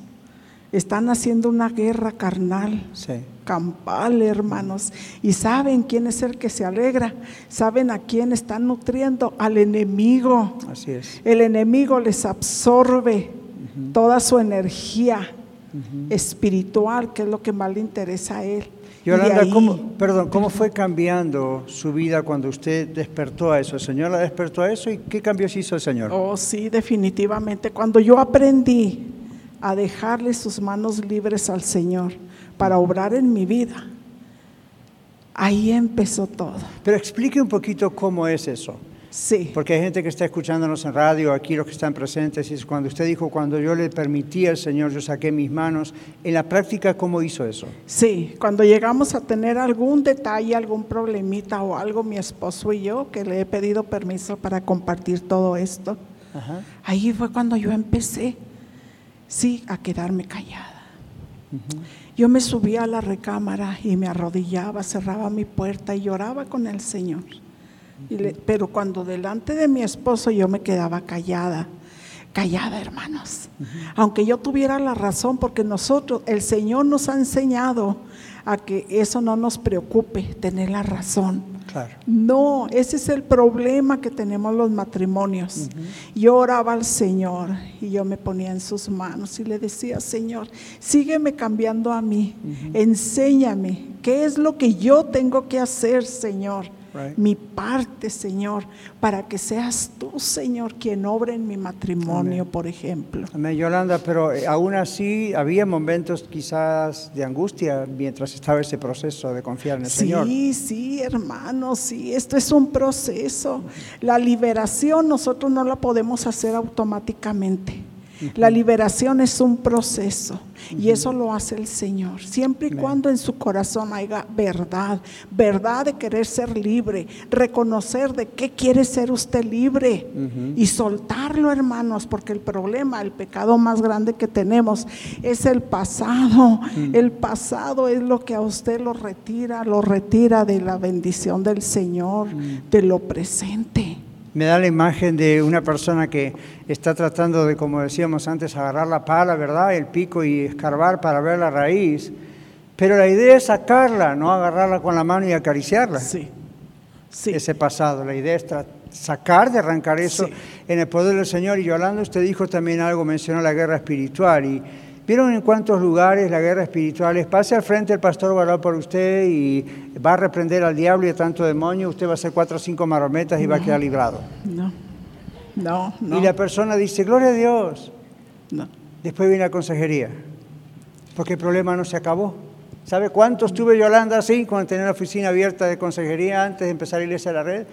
están haciendo una guerra carnal. Sí. campal, hermanos. Y saben quién es el que se alegra, saben a quién están nutriendo, al enemigo. Así es. El enemigo les absorbe toda su energía espiritual, que es lo que más le interesa a él. Yolanda, ¿cómo, perdón, ¿cómo fue cambiando su vida cuando usted despertó a eso? ¿El Señor la despertó a eso y qué cambios hizo el Señor? Oh, sí, definitivamente. Cuando yo aprendí a dejarle sus manos libres al Señor para obrar en mi vida, ahí empezó todo. Pero explique un poquito cómo es eso. Sí. Porque hay gente que está escuchándonos en radio, aquí los que están presentes, y es cuando usted dijo, cuando yo le permití al Señor, yo saqué mis manos. En la práctica, ¿cómo hizo eso? Sí, cuando llegamos a tener algún detalle, algún problemita o algo, mi esposo y yo, que le he pedido permiso para compartir todo esto, Ajá. ahí fue cuando yo empecé, sí, a quedarme callada. Yo me subía a la recámara y me arrodillaba, cerraba mi puerta y lloraba con el Señor. Le- pero cuando delante de mi esposo yo me quedaba callada, callada hermanos, aunque yo tuviera la razón, porque nosotros, el Señor nos ha enseñado a que eso no nos preocupe, tener la razón. Claro. No, ese es el problema que tenemos los matrimonios. Yo oraba al Señor y yo me ponía en sus manos y le decía, Señor, sígueme cambiando a mí, enséñame qué es lo que yo tengo que hacer, Señor. Right. Mi parte, Señor, para que seas tú, Señor, quien obre en mi matrimonio, por ejemplo. Amén, Yolanda, pero eh, aún así había momentos quizás de angustia mientras estaba ese proceso de confiar en el Señor. Sí, sí, hermano, sí, esto es un proceso. La liberación nosotros no la podemos hacer automáticamente. La liberación es un proceso y eso lo hace el Señor, siempre y cuando en su corazón haya verdad, verdad de querer ser libre, reconocer de qué quiere ser usted libre y soltarlo, hermanos, porque el problema, el pecado más grande que tenemos es el pasado. El pasado es lo que a usted lo retira, lo retira de la bendición del Señor, de lo presente. Me da la imagen de una persona que está tratando de, como decíamos antes, agarrar la pala, ¿verdad? El pico y escarbar para ver la raíz. Pero la idea es sacarla, no agarrarla con la mano y acariciarla. Sí, sí. Ese pasado. La idea es sacar, de arrancar eso Sí. en el poder del Señor. Y Yolanda, usted dijo también algo, mencionó la guerra espiritual. Y vieron en cuántos lugares la guerra espiritual es. Pase al frente el pastor va a orar por usted y va a reprender al diablo y a tanto demonio. Usted va a hacer cuatro o cinco marometas y va a quedar librado. No, no, no. Y la persona dice, gloria a Dios. no. Después viene la consejería, porque el problema no se acabó. ¿Sabe cuánto estuve Yolanda así cuando tenía la oficina abierta de consejería antes de empezar la iglesia de la red?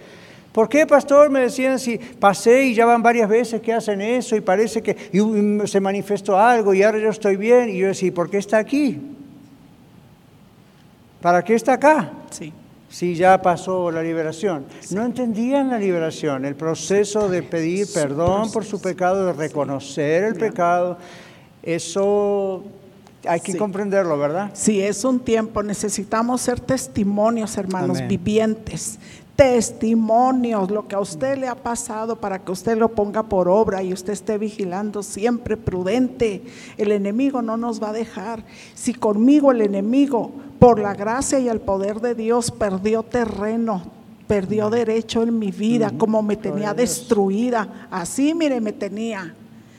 ¿Por qué, pastor? Me decían si pasé y ya van varias veces que hacen eso y parece que y, um, se manifestó algo y ahora yo estoy bien. Y yo decía, ¿por qué está aquí? ¿Para qué está acá? Sí. Si ya pasó la liberación. No entendían la liberación, el proceso de pedir perdón por su pecado, de reconocer el pecado. Eso hay que Sí. comprenderlo, ¿verdad? Sí, es un tiempo, necesitamos ser testimonios, hermanos, Amén. vivientes. Testimonios, lo que a usted le ha pasado para que usted lo ponga por obra y usted esté vigilando siempre prudente. El enemigo no nos va a dejar. Si conmigo el enemigo, por la gracia y el poder de Dios, perdió terreno, perdió derecho en mi vida, como me tenía destruida, así mire, me tenía.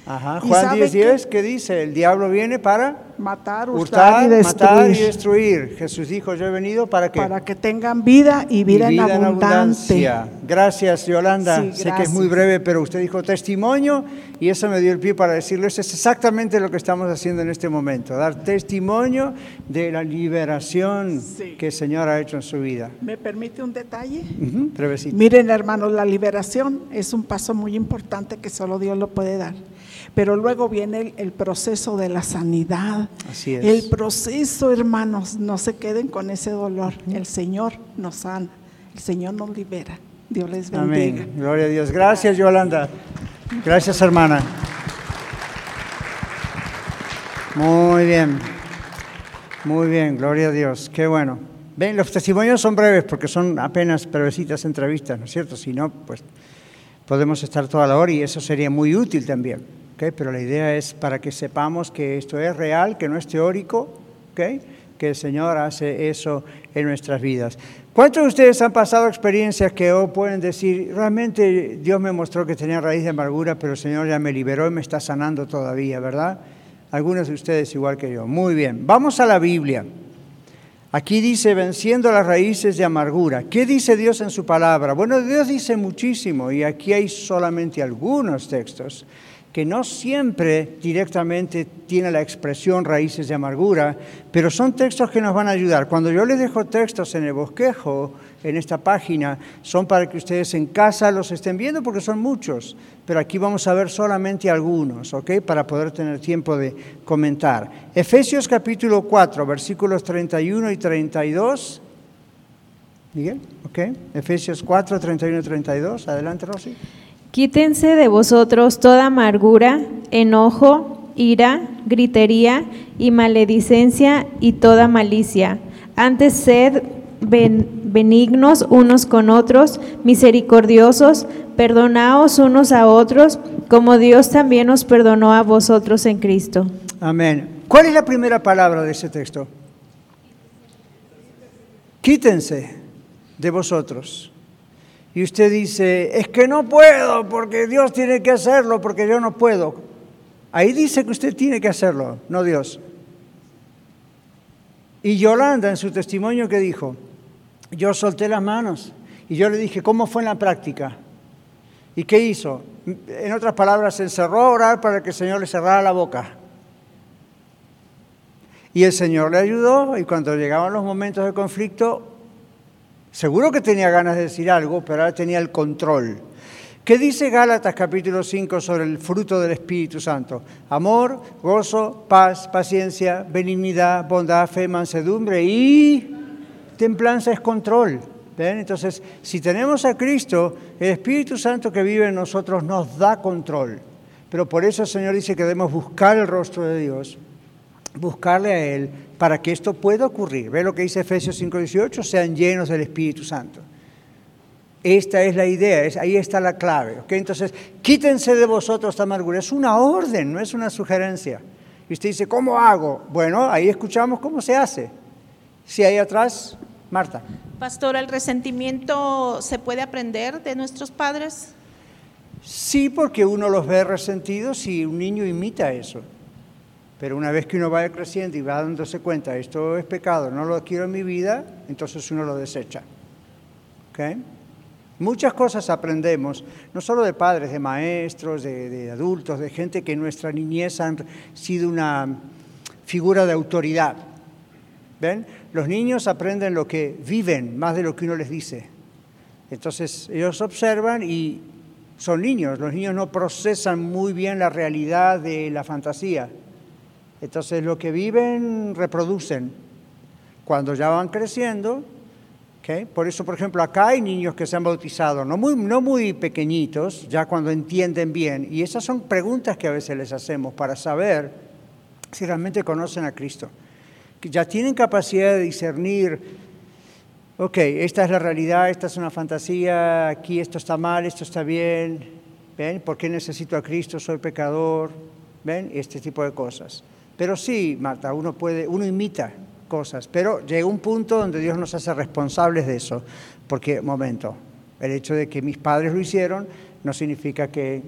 Ajá. ¿Y Juan sabe 10, qué? 10, ¿qué dice? El diablo viene para Matar, hurtar y matar y destruir. destruir. Jesús dijo, yo he venido para que para que tengan vida y vida, y en abundante. Gracias, Yolanda. Sí, sé que es muy gracias. breve, pero usted dijo testimonio y eso me dio el pie para decirlo. Eso es exactamente lo que estamos haciendo en este momento, dar testimonio de la liberación Sí. que el Señor ha hecho en su vida. ¿Me permite un detalle? Ujú, brevecito. Miren, hermanos, la liberación es un paso muy importante que solo Dios lo puede dar. Pero luego viene el, el proceso de la sanidad. Así es. El proceso, hermanos, no se queden con ese dolor. El Señor nos sana, el Señor nos libera. Dios les bendiga. Amén. Gloria a Dios. Gracias, Yolanda. Gracias, hermana. Muy bien. Muy bien, gloria a Dios. Qué bueno. Ven, los testimonios son breves porque son apenas brevecitas entrevistas, ¿no es cierto? Si no, pues podemos estar toda la hora y eso sería muy útil también. Pero la idea es para que sepamos que esto es real, que no es teórico, ¿ok? que el Señor hace eso en nuestras vidas. ¿Cuántos de ustedes han pasado experiencias que hoy pueden decir, realmente Dios me mostró que tenía raíz de amargura, pero el Señor ya me liberó y me está sanando todavía, ¿verdad? Algunos de ustedes igual que yo. Muy bien, vamos a la Biblia. Aquí dice, venciendo las raíces de amargura. ¿Qué dice Dios en su palabra? Bueno, Dios dice muchísimo y aquí hay solamente algunos textos que no siempre directamente tiene la expresión raíces de amargura, pero son textos que nos van a ayudar. Cuando yo les dejo textos en el bosquejo, en esta página, son para que ustedes en casa los estén viendo porque son muchos, pero aquí vamos a ver solamente algunos, ¿ok? Para poder tener tiempo de comentar. Efesios capítulo 4, versículos 31 y 32. Miguel, ¿ok? Efesios 4, 31 y 32. Adelante, Rosy. Quítense de vosotros toda amargura, enojo, ira, gritería y maledicencia y toda malicia. Antes sed ben- benignos unos con otros, misericordiosos, perdonaos unos a otros, como Dios también os perdonó a vosotros en Cristo. Amén. ¿Cuál es la primera palabra de ese texto? Quítense. de vosotros. Y usted dice, es que no puedo porque Dios tiene que hacerlo, porque yo no puedo. Ahí dice que usted tiene que hacerlo, no Dios. Y Yolanda en su testimonio que dijo, yo solté las manos y yo le dije, ¿cómo fue en la práctica? ¿Y qué hizo? En otras palabras, se encerró a orar para que el Señor le cerrara la boca. Y el Señor le ayudó y cuando llegaban los momentos de conflicto, seguro que tenía ganas de decir algo, pero ahora tenía el control. ¿Qué dice Gálatas capítulo 5 sobre el fruto del Espíritu Santo? Amor, gozo, paz, paciencia, benignidad, bondad, fe, mansedumbre y templanza es control. Entonces, si tenemos a Cristo, el Espíritu Santo que vive en nosotros nos da control. Pero por eso el Señor dice que debemos buscar el rostro de Dios buscarle a Él para que esto pueda ocurrir. Ve lo que dice Efesios 5:18, sean llenos del Espíritu Santo. Esta es la idea, es, ahí está la clave. Entonces, quítense de vosotros esta amargura. Es una orden, no es una sugerencia. Y usted dice, ¿cómo hago? Bueno, ahí escuchamos cómo se hace. Si hay atrás, Marta. Pastor, ¿el resentimiento se puede aprender de nuestros padres? Sí, porque uno los ve resentidos y un niño imita eso. Pero una vez que uno va creciendo y va dándose cuenta, esto es pecado, no lo quiero en mi vida, entonces uno lo desecha. Muchas cosas aprendemos, no solo de padres, de maestros, de, adultos, de gente que en nuestra niñez han sido una figura de autoridad. ¿Ven? Los niños aprenden lo que viven más de lo que uno les dice. Entonces ellos observan y son niños. Los niños no procesan muy bien la realidad de la fantasía. Entonces lo que viven reproducen. Cuando ya van creciendo, ¿okay? por eso por ejemplo acá hay niños que se han bautizado, no muy, no muy pequeñitos, ya cuando entienden bien. Y esas son preguntas que a veces les hacemos para saber si realmente conocen a Cristo. Que ya tienen capacidad de discernir, ok, esta es la realidad, esta es una fantasía, aquí esto está mal, esto está bien, ¿ven? ¿Por qué necesito a Cristo? Soy pecador, ¿ven? Este tipo de cosas. Pero sí, Marta, uno puede, uno imita cosas, pero llega un punto donde Dios nos hace responsables de eso. Porque, momento, el hecho de que mis padres lo hicieron no significa que,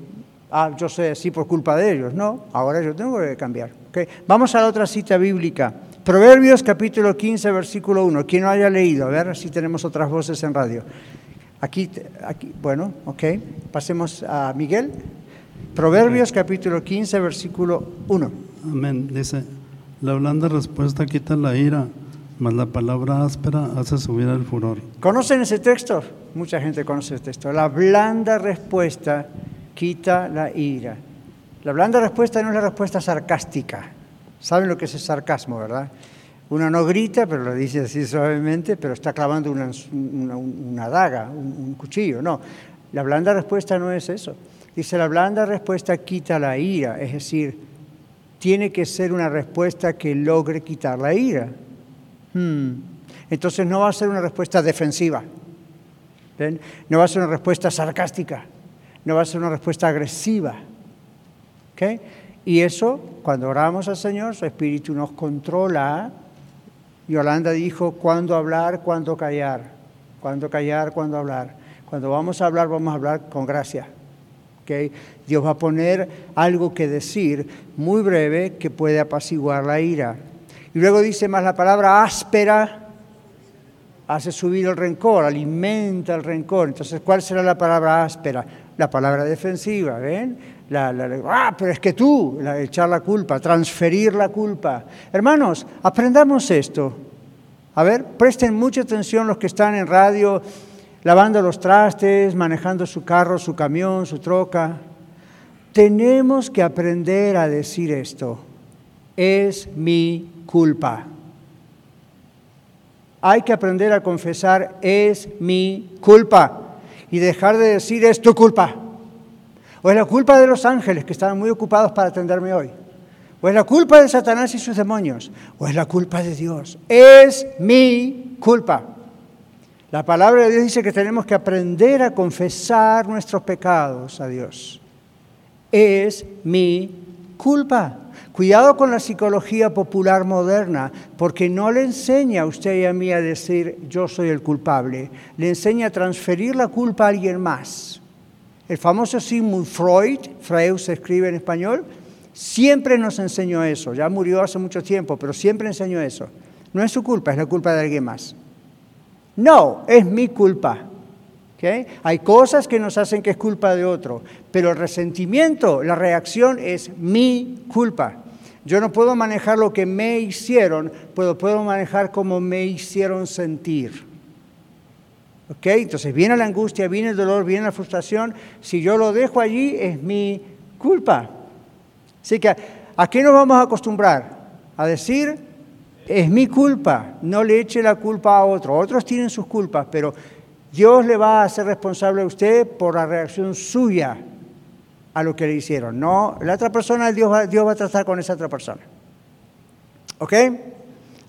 ah, yo soy así por culpa de ellos. No, ahora yo tengo que cambiar. ¿okay? Vamos a la otra cita bíblica. Proverbios capítulo 15, versículo 1. Quien no haya leído, a ver si tenemos otras voces en radio. Aquí, aquí, bueno, ok. Pasemos a Miguel. Proverbios capítulo 15, versículo 1. Amén. Dice, la blanda respuesta quita la ira, mas la palabra áspera hace subir el furor. ¿Conocen ese texto? Mucha gente conoce ese texto. La blanda respuesta quita la ira. La blanda respuesta no es la respuesta sarcástica. ¿Saben lo que es el sarcasmo, verdad? Uno no grita, pero lo dice así suavemente, pero está clavando una, una, daga, un, un cuchillo. No, la blanda respuesta no es eso. Dice, la blanda respuesta quita la ira, es decir, tiene que ser una respuesta que logre quitar la ira. Hmm. Entonces no va a ser una respuesta defensiva, no va a ser una respuesta sarcástica, no va a ser una respuesta agresiva. Y eso, cuando oramos al Señor, su Espíritu nos controla. Yolanda dijo cuándo hablar, cuándo callar, cuándo callar, cuándo hablar. Cuando vamos a hablar, vamos a hablar con gracia. Dios va a poner algo que decir muy breve que puede apaciguar la ira. Y luego dice más la palabra áspera hace subir el rencor, alimenta el rencor. Entonces, ¿cuál será la palabra áspera? La palabra defensiva, ¿ven? La, ah, pero es que tú, echar la culpa, transferir la culpa. Hermanos, aprendamos esto. A ver, presten mucha atención los que están en radio lavando los trastes, manejando su carro, su camión, su troca. Tenemos que aprender a decir esto. Es mi culpa. Hay que aprender a confesar, es mi culpa. Y dejar de decir, es tu culpa. O es la culpa de los ángeles que estaban muy ocupados para atenderme hoy. O es la culpa de Satanás y sus demonios. O es la culpa de Dios. Es mi culpa. La palabra de Dios dice que tenemos que aprender a confesar nuestros pecados a Dios. Es mi culpa. Cuidado con la psicología popular moderna, porque no le enseña a usted y a mí a decir yo soy el culpable, le enseña a transferir la culpa a alguien más. El famoso Sigmund Freud, Freud se escribe en español, siempre nos enseñó eso, ya murió hace mucho tiempo, pero siempre enseñó eso. No es su culpa, es la culpa de alguien más. No, es mi culpa. Hay cosas que nos hacen que es culpa de otro, pero el resentimiento, la reacción es mi culpa. Yo no puedo manejar lo que me hicieron, pero puedo manejar cómo me hicieron sentir. ¿Ok? Entonces viene la angustia, viene el dolor, viene la frustración. Si yo lo dejo allí, es mi culpa. Así que, ¿a qué nos vamos a acostumbrar? A decir, es mi culpa, no le eche la culpa a otro. Otros tienen sus culpas, pero Dios le va a hacer responsable a usted por la reacción suya a lo que le hicieron. No, la otra persona, Dios va, Dios va a tratar con esa otra persona. ¿Ok?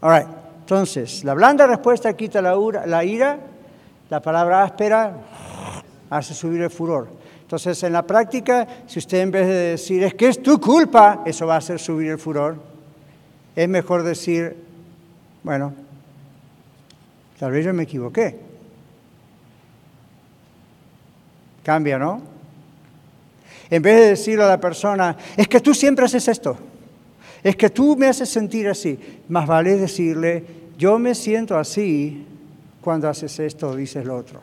All right. Entonces, la blanda respuesta quita la, la ira, la palabra áspera hace subir el furor. Entonces, en la práctica, si usted en vez de decir, es que es tu culpa, eso va a hacer subir el furor, es mejor decir, bueno, tal vez yo me equivoqué. Cambia, ¿no? En vez de decirle a la persona, es que tú siempre haces esto, es que tú me haces sentir así, más vale decirle, yo me siento así cuando haces esto o dices lo otro.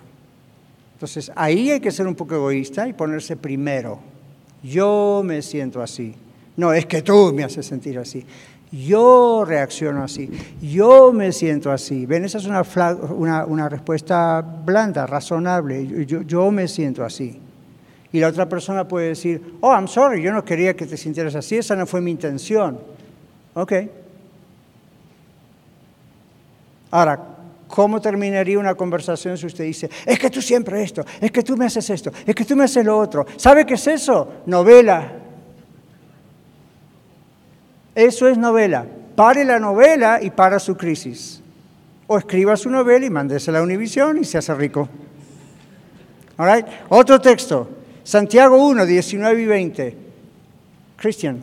Entonces ahí hay que ser un poco egoísta y ponerse primero. Yo me siento así. No, es que tú me haces sentir así. Yo reacciono así, yo me siento así. ¿Ven? Esa es una, una, respuesta blanda, razonable. Yo, yo, me siento así. Y la otra persona puede decir, oh, I'm sorry, yo no quería que te sintieras así, esa no fue mi intención. Ok. Ahora, ¿cómo terminaría una conversación si usted dice, es que tú siempre esto, es que tú me haces esto, es que tú me haces lo otro? ¿Sabe qué es eso? Novela. Eso es novela. Pare la novela y para su crisis. O escriba su novela y mándese a la Univisión y se hace rico. All Otro texto. Santiago 1, 19 y 20. Cristian.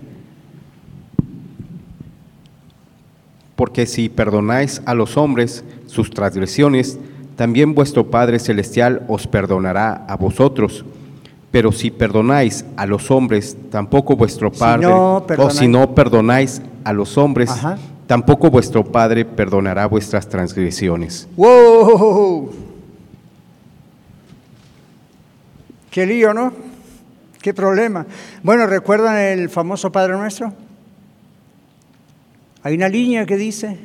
Porque si perdonáis a los hombres sus transgresiones, también vuestro Padre Celestial os perdonará a vosotros. Pero si perdonáis a los hombres, tampoco vuestro Padre, o si no perdonáis a los hombres, tampoco vuestro Padre perdonará vuestras transgresiones. ¡Wow! Qué lío, ¿no? Qué problema. Bueno, ¿recuerdan el famoso Padre Nuestro? Hay una línea que dice,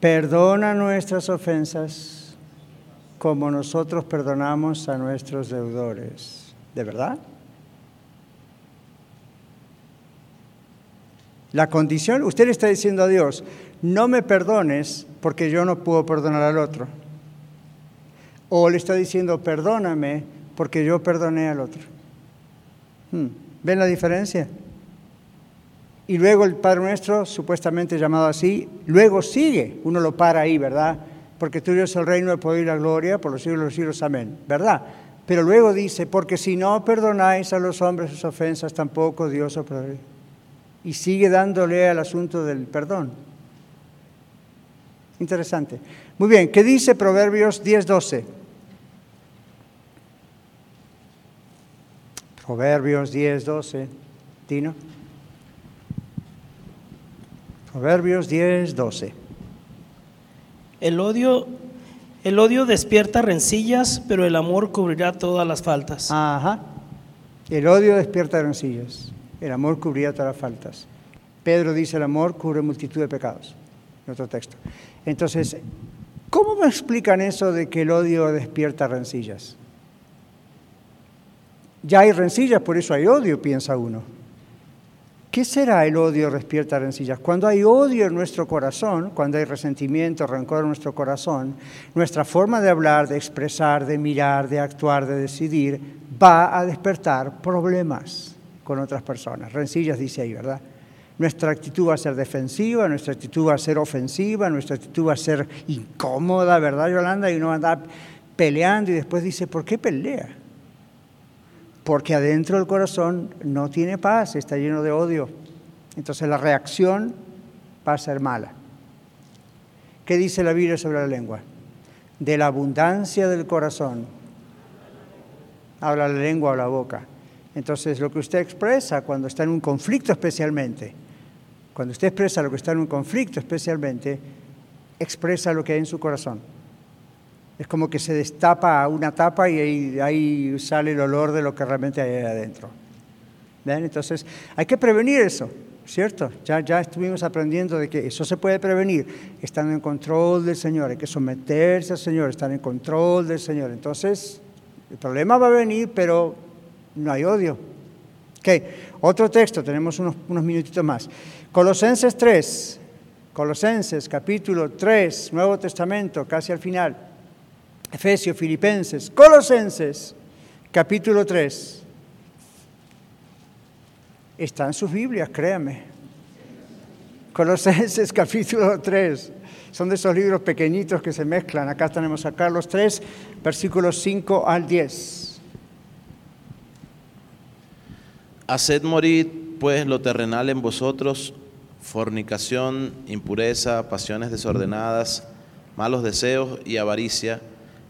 perdona nuestras ofensas como nosotros perdonamos a nuestros deudores. ¿De verdad? La condición, usted le está diciendo a Dios, no me perdones porque yo no puedo perdonar al otro. O le está diciendo, perdóname porque yo perdoné al otro. Hmm, ¿Ven la diferencia? Y luego el Padre Nuestro, supuestamente llamado así, luego sigue, uno lo para ahí, ¿verdad? Porque tuyo es el reino, el poder y la gloria por los siglos de los siglos. Amén. ¿Verdad? Pero luego dice, porque si no perdonáis a los hombres sus ofensas, tampoco Dios os perdonará. Y sigue dándole al asunto del perdón. Interesante. Muy bien, ¿qué dice Proverbios 10.12? Proverbios 10.12. Tino. Proverbios 10.12. El odio, el odio despierta rencillas, pero el amor cubrirá todas las faltas. Ajá. El odio despierta rencillas, el amor cubrirá todas las faltas. Pedro dice el amor cubre multitud de pecados. En otro texto. Entonces, ¿cómo me explican eso de que el odio despierta rencillas? Ya hay rencillas, por eso hay odio, piensa uno. ¿Qué será el odio despierta rencillas? Cuando hay odio en nuestro corazón, cuando hay resentimiento, rencor en nuestro corazón, nuestra forma de hablar, de expresar, de mirar, de actuar, de decidir, va a despertar problemas con otras personas. Rencillas dice ahí, ¿verdad? Nuestra actitud va a ser defensiva, nuestra actitud va a ser ofensiva, nuestra actitud va a ser incómoda, ¿verdad, Yolanda? Y uno va a andar peleando y después dice, ¿por qué pelea? Porque adentro del corazón no tiene paz, está lleno de odio. Entonces la reacción va a ser mala. ¿Qué dice la Biblia sobre la lengua? De la abundancia del corazón habla la lengua o la boca. Entonces lo que usted expresa cuando está en un conflicto especialmente, cuando usted expresa lo que está en un conflicto especialmente, expresa lo que hay en su corazón. Es como que se destapa una tapa y ahí, sale el olor de lo que realmente hay adentro. ¿Ven? Entonces, hay que prevenir eso, ¿cierto? Ya, ya estuvimos aprendiendo de que eso se puede prevenir, estando en control del Señor, hay que someterse al Señor, estar en control del Señor. Entonces, el problema va a venir, pero no hay odio. Ok, otro texto, tenemos unos, unos minutitos más. Colosenses 3, Colosenses capítulo 3, Nuevo Testamento, casi al final. Efesios, Filipenses, Colosenses capítulo 3. Está en sus Biblias, créanme. Colosenses [laughs] capítulo 3. Son de esos libros pequeñitos que se mezclan. Acá tenemos a Carlos 3, versículos 5 al 10. Haced morir pues lo terrenal en vosotros, fornicación, impureza, pasiones desordenadas, malos deseos y avaricia,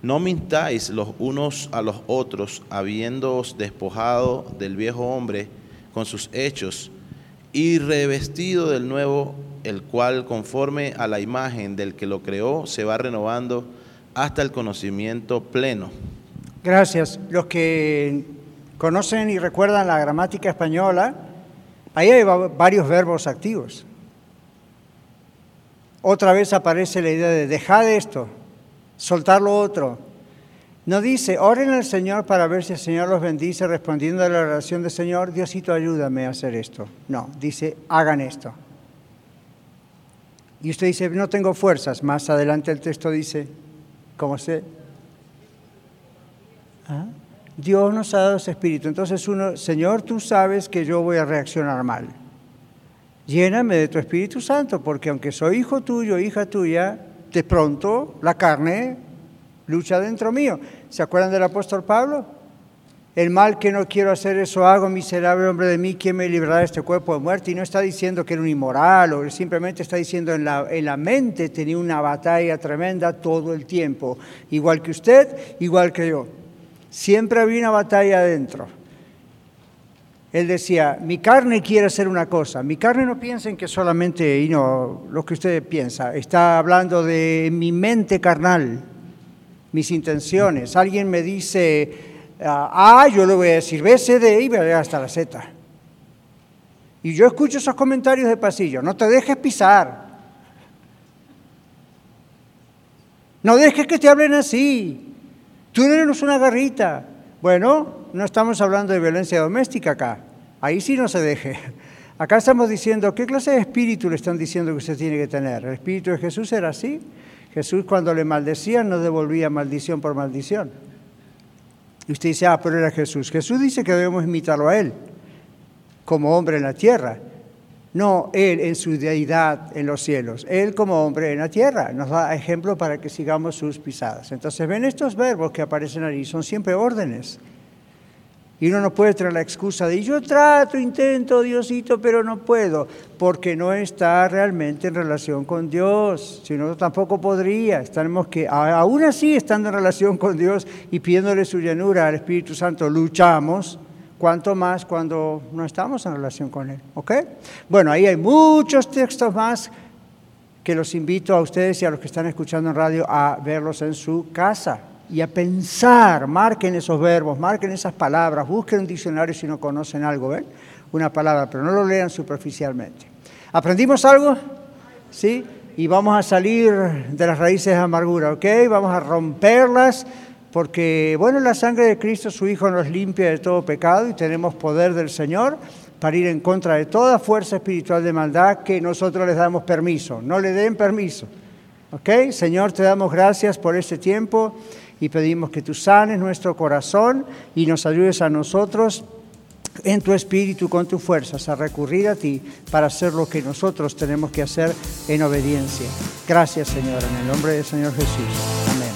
No mintáis los unos a los otros, habiéndoos despojado del viejo hombre con sus hechos y revestido del nuevo, el cual conforme a la imagen del que lo creó se va renovando hasta el conocimiento pleno. Gracias. Los que conocen y recuerdan la gramática española, ahí hay varios verbos activos. Otra vez aparece la idea de dejar esto, soltar lo otro. No dice, oren al Señor para ver si el Señor los bendice respondiendo a la oración del Señor, Diosito ayúdame a hacer esto. No, dice, hagan esto. Y usted dice, no tengo fuerzas. Más adelante el texto dice, ¿Cómo se? ¿Ah? Dios nos ha dado ese espíritu. Entonces uno, Señor, tú sabes que yo voy a reaccionar mal. Lléname de tu Espíritu Santo, porque aunque soy hijo tuyo, hija tuya, de pronto la carne lucha dentro mío. ¿Se acuerdan del apóstol Pablo? El mal que no quiero hacer, eso hago, miserable hombre de mí, ¿quién me librará de este cuerpo de muerte? Y no está diciendo que era un inmoral, o simplemente está diciendo en la, en la mente tenía una batalla tremenda todo el tiempo, igual que usted, igual que yo. Siempre había una batalla adentro. Él decía, mi carne quiere hacer una cosa. Mi carne no piensa en que solamente y no, lo que usted piensa. Está hablando de mi mente carnal, mis intenciones. Alguien me dice, a, yo le voy a decir B, C, D y voy a llegar hasta la Z. Y yo escucho esos comentarios de pasillo, no te dejes pisar. No dejes que te hablen así. Tú eres una garrita. Bueno, no estamos hablando de violencia doméstica acá. Ahí sí no se deje. Acá estamos diciendo, ¿qué clase de espíritu le están diciendo que usted tiene que tener? ¿El espíritu de Jesús era así? Jesús cuando le maldecían no devolvía maldición por maldición. Y usted dice, ah, pero era Jesús. Jesús dice que debemos imitarlo a Él, como hombre en la tierra. No Él en su deidad en los cielos, Él como hombre en la tierra. Nos da ejemplo para que sigamos sus pisadas. Entonces, ven estos verbos que aparecen ahí, son siempre órdenes. Y uno no puede traer la excusa de yo trato, intento, Diosito, pero no puedo, porque no está realmente en relación con Dios. Si no, tampoco podría. Tenemos que, aún así, estando en relación con Dios y pidiéndole su llanura al Espíritu Santo, luchamos. Cuanto más cuando no estamos en relación con Él. ¿Ok? Bueno, ahí hay muchos textos más que los invito a ustedes y a los que están escuchando en radio a verlos en su casa y a pensar, marquen esos verbos, marquen esas palabras, busquen un diccionario si no conocen algo, ¿ven? Una palabra, pero no lo lean superficialmente. ¿Aprendimos algo? ¿Sí? Y vamos a salir de las raíces de amargura, ¿ok? Vamos a romperlas porque, bueno, la sangre de Cristo, su Hijo, nos limpia de todo pecado y tenemos poder del Señor para ir en contra de toda fuerza espiritual de maldad que nosotros les damos permiso. No le den permiso. ¿Ok? Señor, te damos gracias por este tiempo y pedimos que tú sanes nuestro corazón y nos ayudes a nosotros en tu espíritu, con tus fuerzas, a recurrir a ti para hacer lo que nosotros tenemos que hacer en obediencia. Gracias, Señor, en el nombre del Señor Jesús. Amén.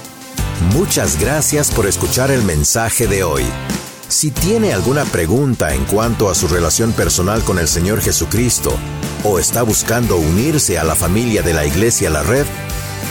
Muchas gracias por escuchar el mensaje de hoy. Si tiene alguna pregunta en cuanto a su relación personal con el Señor Jesucristo o está buscando unirse a la familia de la Iglesia La Red,